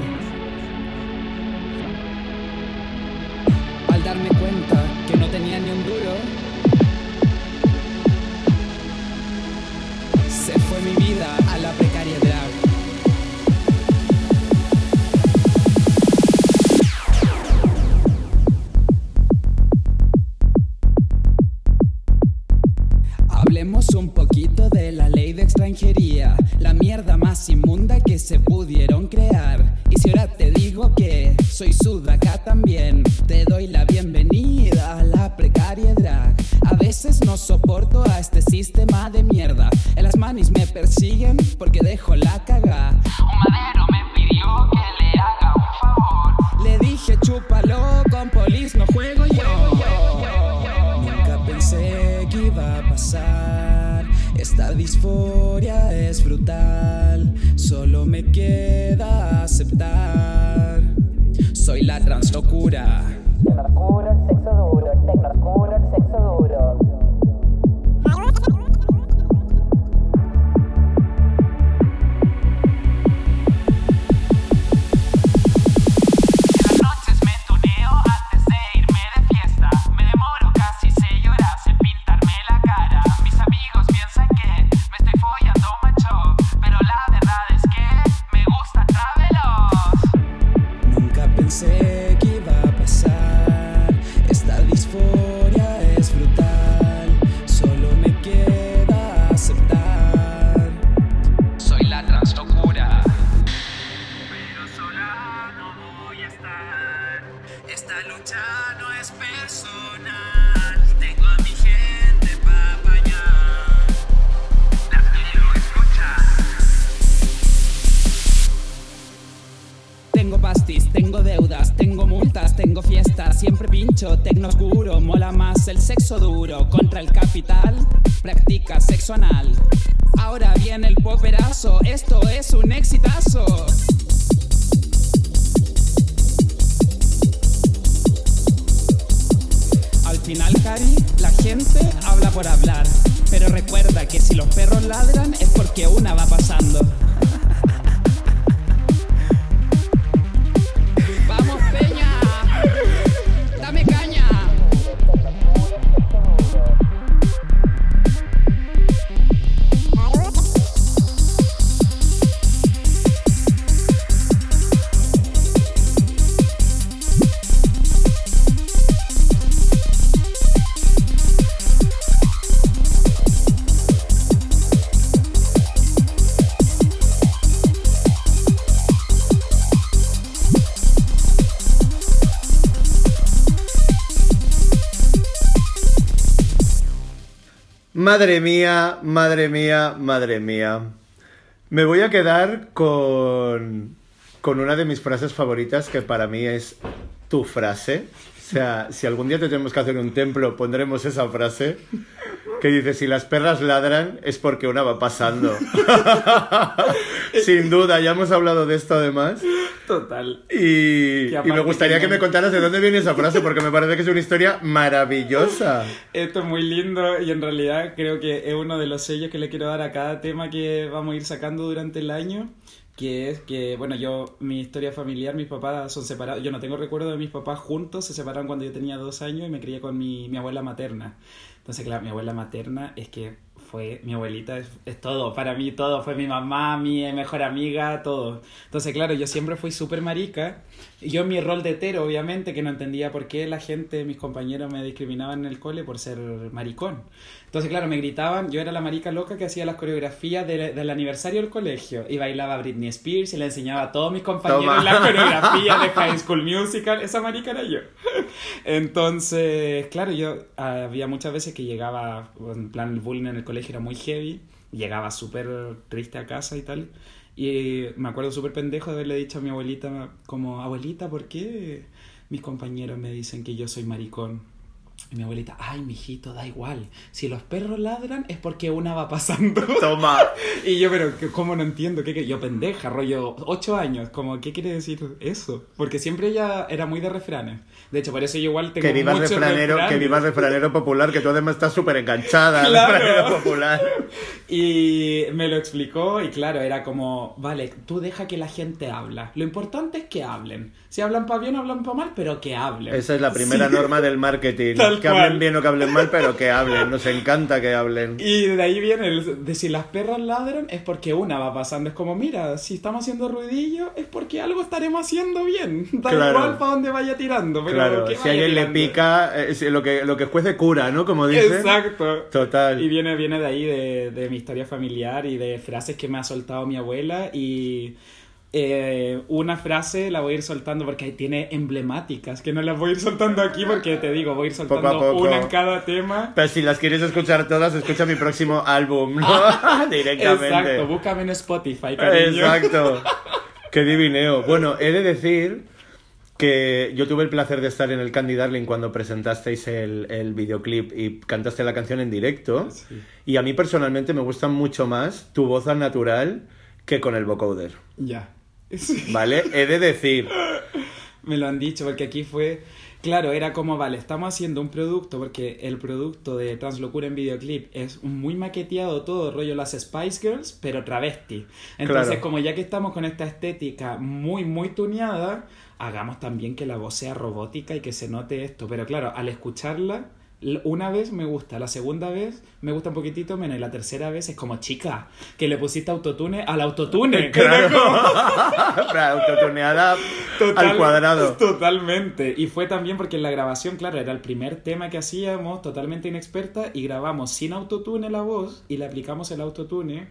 Madre mía, madre mía, madre mía. Me voy a quedar con, con una de mis frases favoritas que para mí es tu frase. O sea, si algún día te tenemos que hacer un templo, pondremos esa frase que dice, si las perras ladran es porque una va pasando. Sin duda, ya hemos hablado de esto además. Total. Y, Que y me gustaría que tiene- me contaras de dónde viene esa frase, porque me parece que es una historia maravillosa. Esto es muy lindo y en realidad creo que es uno de los sellos que le quiero dar a cada tema que vamos a ir sacando durante el año, que es que, bueno, yo, mi historia familiar, mis papás son separados, yo no tengo recuerdo de mis papás juntos, se separaron cuando yo tenía dos años y me crié con mi, mi abuela materna. Entonces, claro, mi abuela materna es que fue, mi abuelita es, es todo, para mí todo, fue mi mamá, mi mejor amiga, todo. Entonces, claro, yo siempre fui súper marica. Yo en mi rol de hetero, obviamente, que no entendía por qué la gente, mis compañeros me discriminaban en el cole por ser maricón. Entonces, claro, me gritaban, yo era la marica loca que hacía las coreografías de- del aniversario del colegio. Y bailaba Britney Spears y le enseñaba a todos mis compañeros Toma. las coreografías de High School Musical. Esa marica era yo. Entonces, claro, yo había muchas veces que llegaba, en plan, el bullying en el colegio era muy heavy. Llegaba súper triste a casa y tal. Y me acuerdo súper pendejo de haberle dicho a mi abuelita, como, abuelita, ¿por qué mis compañeros me dicen que yo soy maricón? Y mi abuelita, ay, mijito, da igual. Si los perros ladran es porque una va pasando. Toma. Y yo, pero que- ¿cómo no entiendo? ¿Qué, qué? Yo pendeja, rollo, ocho años, como, ¿qué quiere decir eso? Porque siempre ella era muy de refranes. De hecho, por eso yo igual tengo Que viva muchos refranero, que refranes. viva el refranero popular, que tú además estás súper enganchada al Claro. refranero popular. Y me lo explicó y claro, era como, vale, tú deja que la gente habla. Lo importante es que hablen. Si hablan para bien, hablan para mal, pero que hablen. Esa es la primera Sí. norma del marketing. Tal que cual. hablen bien o que hablen mal, pero que hablen. Nos encanta que hablen. Y de ahí viene el de si las perras ladran es porque una va pasando. Es como, mira, si estamos haciendo ruidillo es porque algo estaremos haciendo bien. Da Claro. igual para donde vaya tirando. Pero Claro, si a alguien le pica, eh, lo que, lo que cuece cura, ¿no? Como dicen. Exacto. Total. Y viene, viene de ahí, de, de mi historia familiar y de frases que me ha soltado mi abuela. Y eh, una frase la voy a ir soltando porque ahí tiene emblemáticas, que no las voy a ir soltando aquí porque te digo, voy a ir Poco a soltando poco. una en cada tema. Pero si las quieres escuchar todas, escucha mi próximo álbum, ¿no? Directamente. Exacto, búscame en Spotify, cariño. Exacto. Qué divineo. Bueno, he de decir que yo tuve el placer de estar en el Candy Darling cuando presentasteis el, el videoclip y cantaste la canción en directo. Sí. Y a mí personalmente me gusta mucho más tu voz al natural que con el vocoder. Ya. Sí. ¿Vale? He de decir. Me lo han dicho, porque aquí fue. Claro, era como, vale, estamos haciendo un producto, porque el producto de Translocura en videoclip es muy maqueteado todo, rollo las Spice Girls, pero travesti. Entonces, Claro. como ya que estamos con esta estética muy, muy tuneada, hagamos también que la voz sea robótica y que se note esto. Pero claro, al escucharla, una vez me gusta, la segunda vez me gusta un poquitito menos, y la tercera vez es como, chica, que le pusiste autotune al autotune. Claro. Autotuneada Total- al cuadrado. Totalmente. Y fue también porque en la grabación, claro, era el primer tema que hacíamos, totalmente inexperta, y grabamos sin autotune la voz y le aplicamos el autotune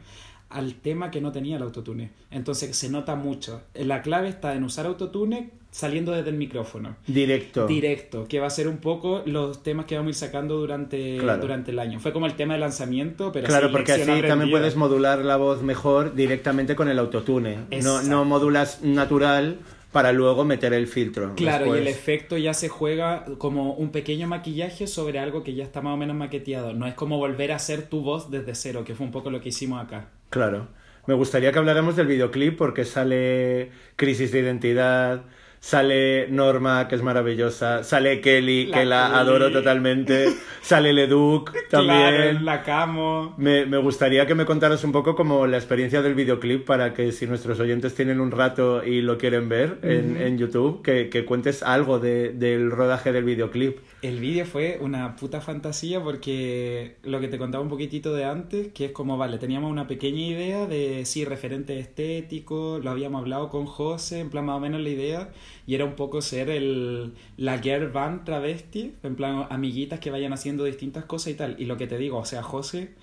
al tema que no tenía el autotune. Entonces se nota mucho. La clave está en usar autotune saliendo desde el micrófono. Directo. Directo, que va a ser un poco los temas que vamos a ir sacando durante, Claro. durante el año. Fue como el tema de lanzamiento, pero Claro, porque así también puedes modular la voz mejor directamente con el autotune. No, Exacto. no modulas natural para luego meter el filtro. Claro, y el efecto ya se juega como un pequeño maquillaje sobre algo que ya está más o menos maqueteado. No es como volver a hacer tu voz desde cero, que fue un poco lo que hicimos acá. Claro. Me gustaría que habláramos del videoclip porque sale Crisis de Identidad, sale Norma, que es maravillosa, sale Kelly, La que la Kelly. adoro totalmente, sale Leduc también. Claro, la camo. Me, me gustaría que me contaras un poco como la experiencia del videoclip para que si nuestros oyentes tienen un rato y lo quieren ver en, en YouTube, que, que cuentes algo de- del rodaje del videoclip. El vídeo fue una puta fantasía porque lo que te contaba un poquitito de antes, que es como, vale, teníamos una pequeña idea de, sí, referente estético, lo habíamos hablado con José, en plan más o menos la idea, y era un poco ser el, la girl band travesti, en plan amiguitas que vayan haciendo distintas cosas y tal. Y lo que te digo, o sea, José,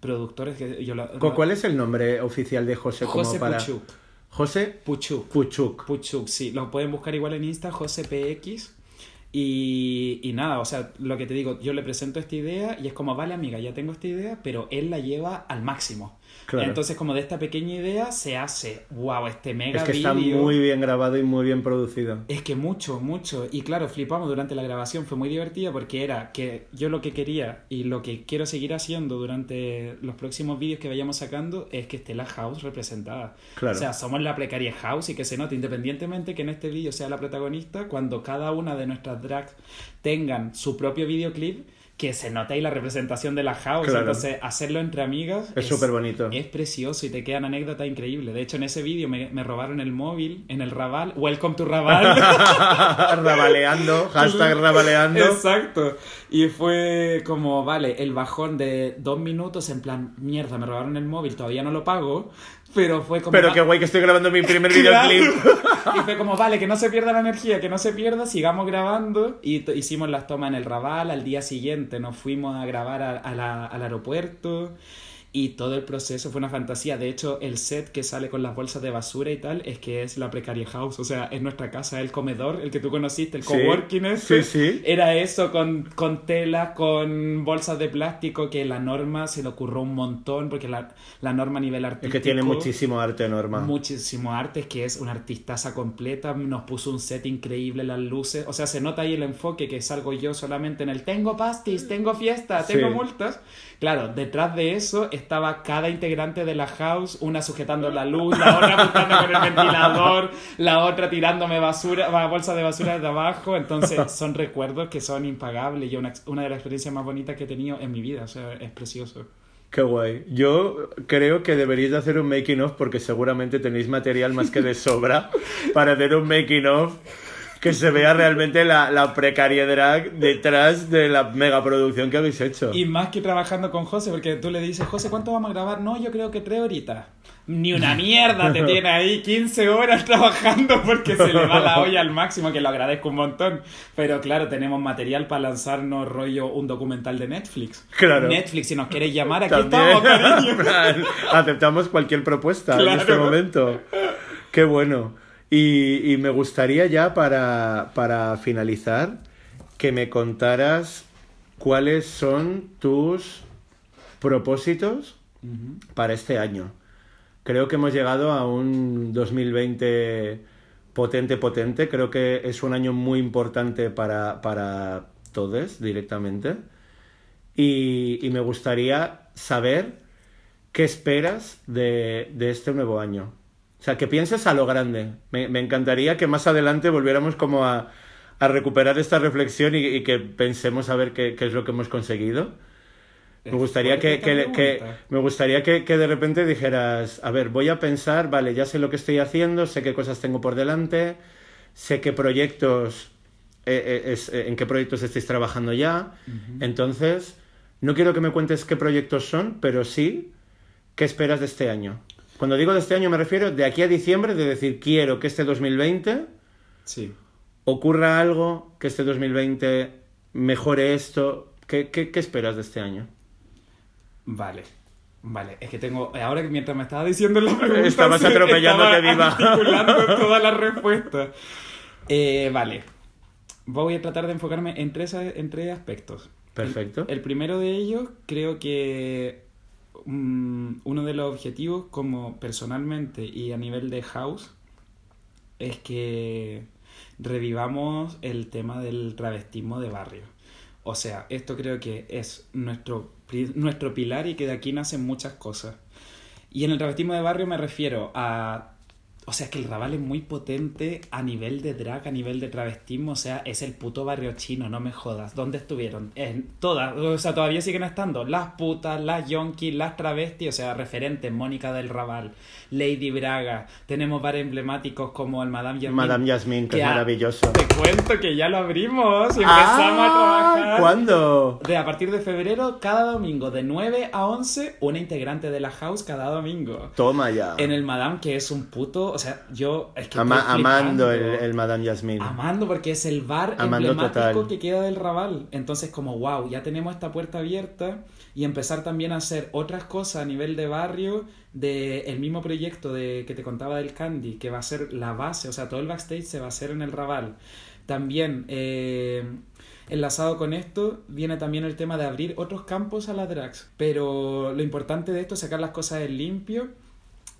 productores que yo lo... ¿Cu- ¿Cuál es el nombre oficial de José? como José para... Puchuk. José Puchuk. Puchuk. Puchuk, sí, lo pueden buscar igual en Insta, JosePX. Y, y nada, o sea, lo que te digo, yo le presento esta idea y es como, vale amiga, ya tengo esta idea, pero él la lleva al máximo. Claro. Entonces, como de esta pequeña idea se hace, wow, este mega Es que está vídeo. muy bien grabado y muy bien producido. Es que mucho, mucho. Y claro, flipamos durante la grabación. Fue muy divertida porque era que yo lo que quería y lo que quiero seguir haciendo durante los próximos vídeos que vayamos sacando es que esté la house representada. Claro. O sea, somos la precaria house y que se note independientemente que en este vídeo sea la protagonista, cuando cada una de nuestras drags tengan su propio videoclip, que se note ahí la representación de la house. Claro. Entonces, hacerlo entre amigas Es súper bonito. es precioso y te quedan anécdotas increíbles. De hecho, en ese vídeo me, me robaron el móvil en el Raval. Welcome to Raval. rabaleando, hashtag rabaleando. Exacto. Y fue como, vale, el bajón de dos minutos en plan, mierda, me robaron el móvil, todavía no lo pago. Pero fue como... Pero qué guay que estoy grabando mi primer videoclip. Y fue como, vale, que no se pierda la energía, que no se pierda, sigamos grabando. Y hicimos las tomas en el Raval. Al día siguiente nos fuimos a grabar a- a la- al aeropuerto. Y todo el proceso fue una fantasía. De hecho, el set que sale con las bolsas de basura y tal es que es la Precaria House. O sea, es nuestra casa, el comedor, el que tú conociste, el Sí. coworking ese. Sí, sí. Era eso con, con tela, con bolsas de plástico, que la norma se le ocurrió un montón, porque la, la norma a nivel Es artístico... que tiene muchísimo arte, Norma. Muchísimo arte, que es una artistaza completa, nos puso un set increíble, las luces, o sea, se nota ahí el enfoque que salgo yo solamente en el tengo pastis, tengo fiesta, tengo Sí. multas. Claro, detrás de eso estaba cada integrante de la house, una sujetando la luz, la otra apuntando con el ventilador, la otra tirándome basura, bolsa de basura desde abajo, entonces son recuerdos que son impagables y una, una de las experiencias más bonitas que he tenido en mi vida, o sea, es precioso. Qué guay. Yo creo que deberíais de hacer un making of porque seguramente tenéis material más que de sobra para hacer un making of que se vea realmente la, la precaria drag detrás de la megaproducción que habéis hecho. Y más que trabajando con José, porque tú le dices, José, ¿cuánto vamos a grabar? No, yo creo que tres horitas. Ni una mierda, te tiene ahí 15 horas trabajando porque se le va la olla al máximo, que lo agradezco un montón. Pero claro, tenemos material para lanzarnos rollo un documental de Netflix. Claro. Netflix, si nos queréis llamar, aquí También, estamos, cariño. plan, aceptamos cualquier propuesta en este momento. Qué bueno. Y, y me gustaría ya para, para finalizar que me contaras cuáles son tus propósitos para este año. Creo que hemos llegado a un 2020 potente, potente. Creo que es un año muy importante para, para todos directamente. Y, y me gustaría saber qué esperas de, de este nuevo año. O sea, que pienses a lo grande. Me, me encantaría que más adelante volviéramos como a, a recuperar esta reflexión y, y que pensemos a ver qué, qué es lo que hemos conseguido. Me gustaría que, que- que- me gustaría que, que de repente dijeras, a ver, voy a pensar, vale, ya sé lo que estoy haciendo, sé qué cosas tengo por delante, sé qué proyectos, eh, eh, es- eh, en qué proyectos estáis trabajando ya. Entonces, no quiero que me cuentes qué proyectos son, pero sí qué esperas de este año. Cuando digo de este año me refiero de aquí a diciembre, de decir, quiero que este 2020 Sí. ocurra algo, que este 2020 mejore esto. ¿Qué, qué, qué esperas de este año? Vale. Vale, es que tengo. Ahora que mientras me estaba diciendo la pregunta. Estabas sí, atropellando estaba viva. articulando todas las respuestas. Eh, vale. Voy a tratar de enfocarme en tres, en tres aspectos. Perfecto. El, el primero de ellos, creo que mm, uno de los objetivos, como personalmente y a nivel de house, es que revivamos el tema del travestismo de barrio. O sea, esto creo que es nuestro, nuestro pilar y que de aquí nacen muchas cosas. Y en el travestismo de barrio me refiero a... O sea, que el Raval es muy potente a nivel de drag, a nivel de travestismo. O sea, es el puto barrio chino, no me jodas. ¿Dónde estuvieron? En todas. O sea, todavía siguen estando. Las putas, las yonkis, las travestis. O sea, referentes. Mónica del Raval, Lady Braga. Tenemos bares emblemáticos como el Madame Yasmin. Madame Yasmin, que es a- maravilloso. Te cuento que ya lo abrimos y empezamos Ah, a trabajar. ¿Cuándo? De a partir de febrero, cada domingo, de 9 a 11, una integrante de la house cada domingo. Toma ya. En el Madame, que es un puto. O sea, yo. Es que Ama- estoy amando el, Madame Yasmin. Amando porque es el bar Amando emblemático total. que queda del Raval. Entonces, como wow, ya tenemos esta puerta abierta y empezar también a hacer otras cosas a nivel de barrio de el mismo proyecto de que te contaba del Candy, que va a ser la base, o sea, todo el backstage se va a hacer en el Raval. También eh, enlazado con esto viene también el tema de abrir otros campos a las drags, pero lo importante de esto es sacar las cosas en limpio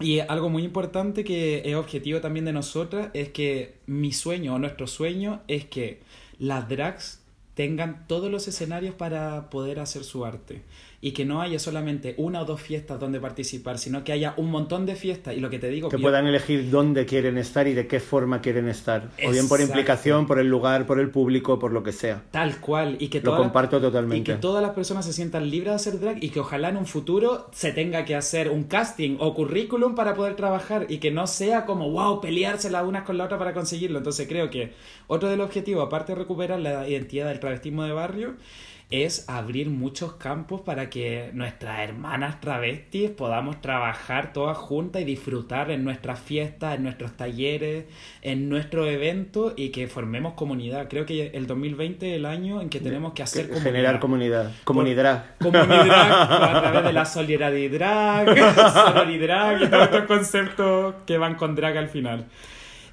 y algo muy importante que es objetivo también de nosotras es que mi sueño o nuestro sueño es que las drags tengan todos los escenarios para poder hacer su arte y que no haya solamente una o dos fiestas donde participar, sino que haya un montón de fiestas y lo que te digo Que yo- puedan elegir dónde quieren estar y de qué forma quieren estar. O bien por implicación, por el lugar, por el público, por lo que sea. Tal cual, y que Lo comparto Y totalmente. que todas las personas se sientan libres de hacer drag y que ojalá en un futuro se tenga que hacer un casting o currículum para poder trabajar y que no sea como, wow, pelearse las unas con la otra para conseguirlo. Entonces creo que otro de los objetivos, aparte de recuperar la identidad del travestismo de barrio, es abrir muchos campos para que nuestras hermanas travestis podamos trabajar todas juntas y disfrutar en nuestras fiestas, en nuestros talleres, en nuestros eventos y que formemos comunidad. Creo que el 2020 es el año en que tenemos que hacer comunidad. Generar comunidad. Comunidad. Comunidad a través de la solidaridad, sororidad y todos estos conceptos que van con drag al final.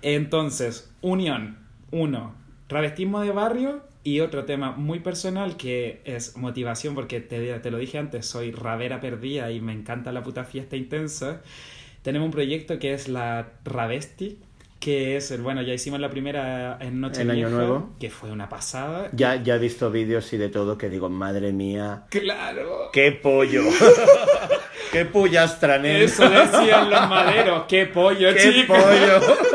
Entonces, unión. Uno, travestismo de barrio y otro tema muy personal que es motivación, porque te, te lo dije antes, soy rabera perdida y me encanta la puta fiesta intensa. Tenemos un proyecto que es la Ravesti, que es, el- bueno, ya hicimos la primera en Noche En Año Vieja, Nuevo. que fue una pasada. Ya, ya he visto vídeos y de todo que digo, madre mía, ¡Claro! qué pollo. qué pollastra. Eso decían los maderos, qué pollo, qué chicos. pollo.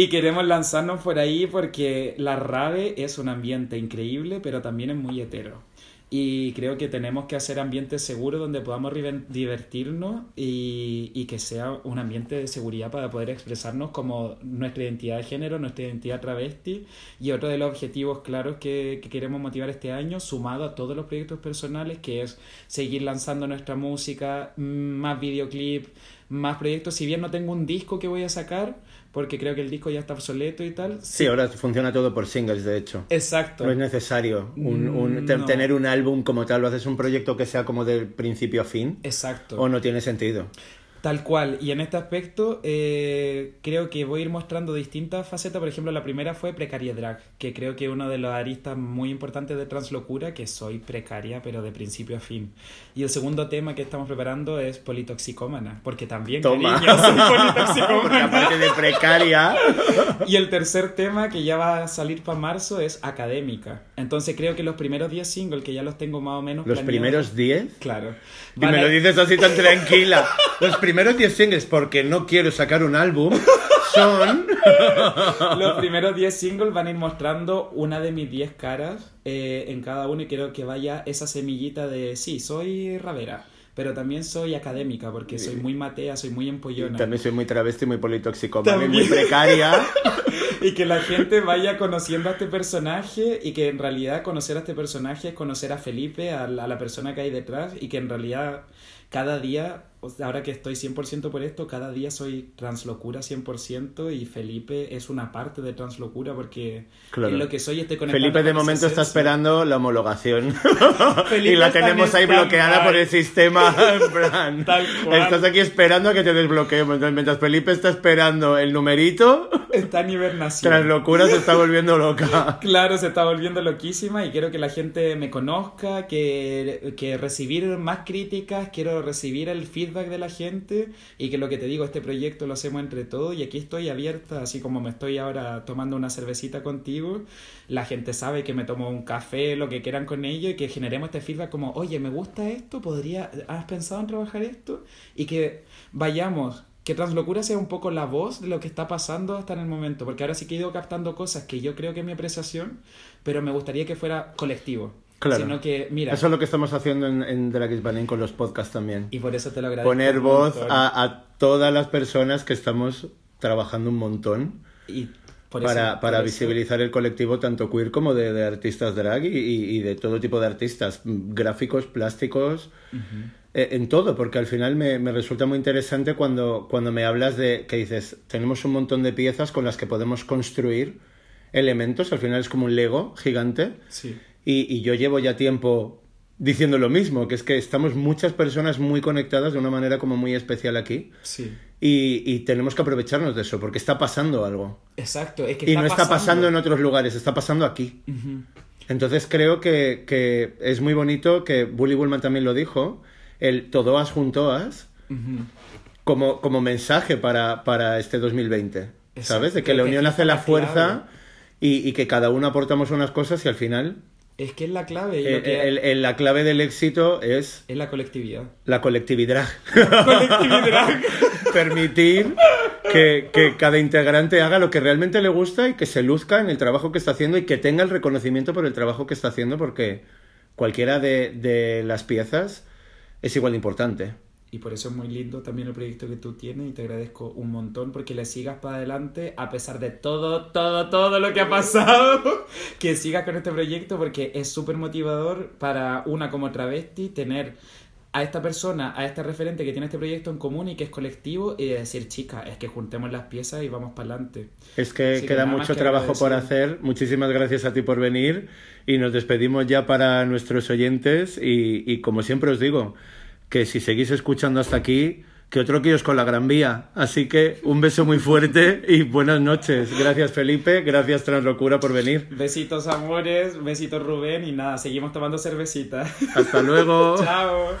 Y queremos lanzarnos por ahí porque la rave es un ambiente increíble, pero también es muy hetero. Y creo que tenemos que hacer ambientes seguros donde podamos divertirnos y, y que sea un ambiente de seguridad para poder expresarnos como nuestra identidad de género, nuestra identidad travesti. Y otro de los objetivos claros que, que queremos motivar este año, sumado a todos los proyectos personales, que es seguir lanzando nuestra música, más videoclip, más proyectos. Si bien no tengo un disco que voy a sacar, porque creo que el disco ya está obsoleto y tal. Sí, ahora funciona todo por singles, de hecho. Exacto. No es necesario un, un- Mm, no. tener un álbum como tal, o haces un proyecto que sea como del principio a fin, Exacto. o no tiene sentido. Tal cual, y en este aspecto eh, creo que voy a ir mostrando distintas facetas. Por ejemplo, la primera fue Precaria Drag, que creo que uno de los aristas muy importantes de Translocura, que soy precaria, pero de principio a fin. Y el segundo tema que estamos preparando es Politoxicómana, porque también, Toma. cariño, soy Porque politoxicómana. aparte de precaria. Y el tercer tema que ya va a salir para marzo es Académica. Entonces creo que los primeros 10 singles, que ya los tengo más o menos Los planeados- primeros 10. Claro. Y me a- lo dices así tan tranquila. Los primeros 10 singles, porque no quiero sacar un álbum, son. Los primeros 10 singles van a ir mostrando una de mis 10 caras eh, en cada uno y quiero que vaya esa semillita de sí, soy ravera, pero también soy académica porque soy muy matea, soy muy empollona. También soy muy travesti, muy politoxicómana y muy precaria. Y que la gente vaya conociendo a este personaje y que en realidad conocer a este personaje es conocer a Felipe, a la, a la persona que hay detrás y que en realidad cada día, o sea, ahora que estoy 100% por esto, cada día soy translocura 100% y Felipe es una parte de translocura porque Claro. es lo que soy estoy conectando Felipe de con momento está esperando la homologación. Y la en tenemos ahí bloqueada por el sistema. En plan, estás aquí esperando a que te desbloqueemos. Entonces, mientras Felipe está esperando el numerito, Está en hibernación. tras locura se está volviendo loca. Claro, se está volviendo loquísima y quiero que la gente me conozca, que, que recibir más críticas, quiero recibir el feedback de la gente y que lo que te digo, este proyecto lo hacemos entre todos y aquí estoy abierta, así como me estoy ahora tomando una cervecita contigo, la gente sabe que me tomo un café, lo que quieran con ello y que generemos este feedback como, oye, me gusta esto, podría, ¿has pensado en trabajar esto? Y que vayamos que Translocura sea un poco la voz de lo que está pasando hasta en el momento, porque ahora sí que he ido captando cosas que yo creo que es mi apreciación, pero me gustaría que fuera colectivo. Claro. Sino que, mira, Eso es lo que estamos haciendo en, en Drag is Banning con los podcasts también. y por eso te lo agradezco. Poner voz a, a todas las personas que estamos trabajando un montón Y por para, eso- para por eso- visibilizar el colectivo tanto queer como de, de artistas drag y, y- y de todo tipo de artistas, gráficos, plásticos, eh, en todo, porque al final me, me resulta muy interesante cuando, cuando me hablas de que dices, tenemos un montón de piezas con las que podemos construir elementos, al final es como un Lego gigante. Sí. Y, y yo llevo ya tiempo diciendo lo mismo, que es que estamos muchas personas muy conectadas de una manera como muy especial aquí. Sí. Y, y tenemos que aprovecharnos de eso, porque está pasando algo. Exacto, es que Y no está pasando en otros lugares, está pasando aquí. Entonces creo que, que es muy bonito, que Bully Bullman también lo dijo, el todoas juntoas Ujú. como, como mensaje para, para este 2020. ¿Sabes? De que Creo la unión hace la fuerza y, y que cada uno aportamos unas cosas y al final Es que es la clave, eh, que- el- el- la clave del éxito es es la colectividad. la colectividad. Permitir que, que cada integrante haga lo que realmente le gusta y que se luzca en el trabajo que está haciendo y que tenga el reconocimiento por el trabajo que está haciendo porque cualquiera de, de las piezas es igual de importante. Y por eso es muy lindo también el proyecto que tú tienes y te agradezco un montón porque le sigas para adelante a pesar de todo, todo, todo lo que ha pasado. Que sigas con este proyecto porque es súper motivador para una como travesti tener a esta persona, a este referente que tiene este proyecto en común y que es colectivo y decir, chica, es que juntemos las piezas y vamos para adelante. Es que Así queda mucho que trabajo por hacer. Muchísimas gracias a ti por venir y nos despedimos ya para nuestros oyentes y, y como siempre os digo, que si seguís escuchando hasta aquí, que otro que os con la Gran Vía. Así que un beso muy fuerte y buenas noches. Gracias Felipe, gracias Translocura por venir. Besitos amores, besitos Rubén y nada, seguimos tomando cervecita. Hasta luego. Chao.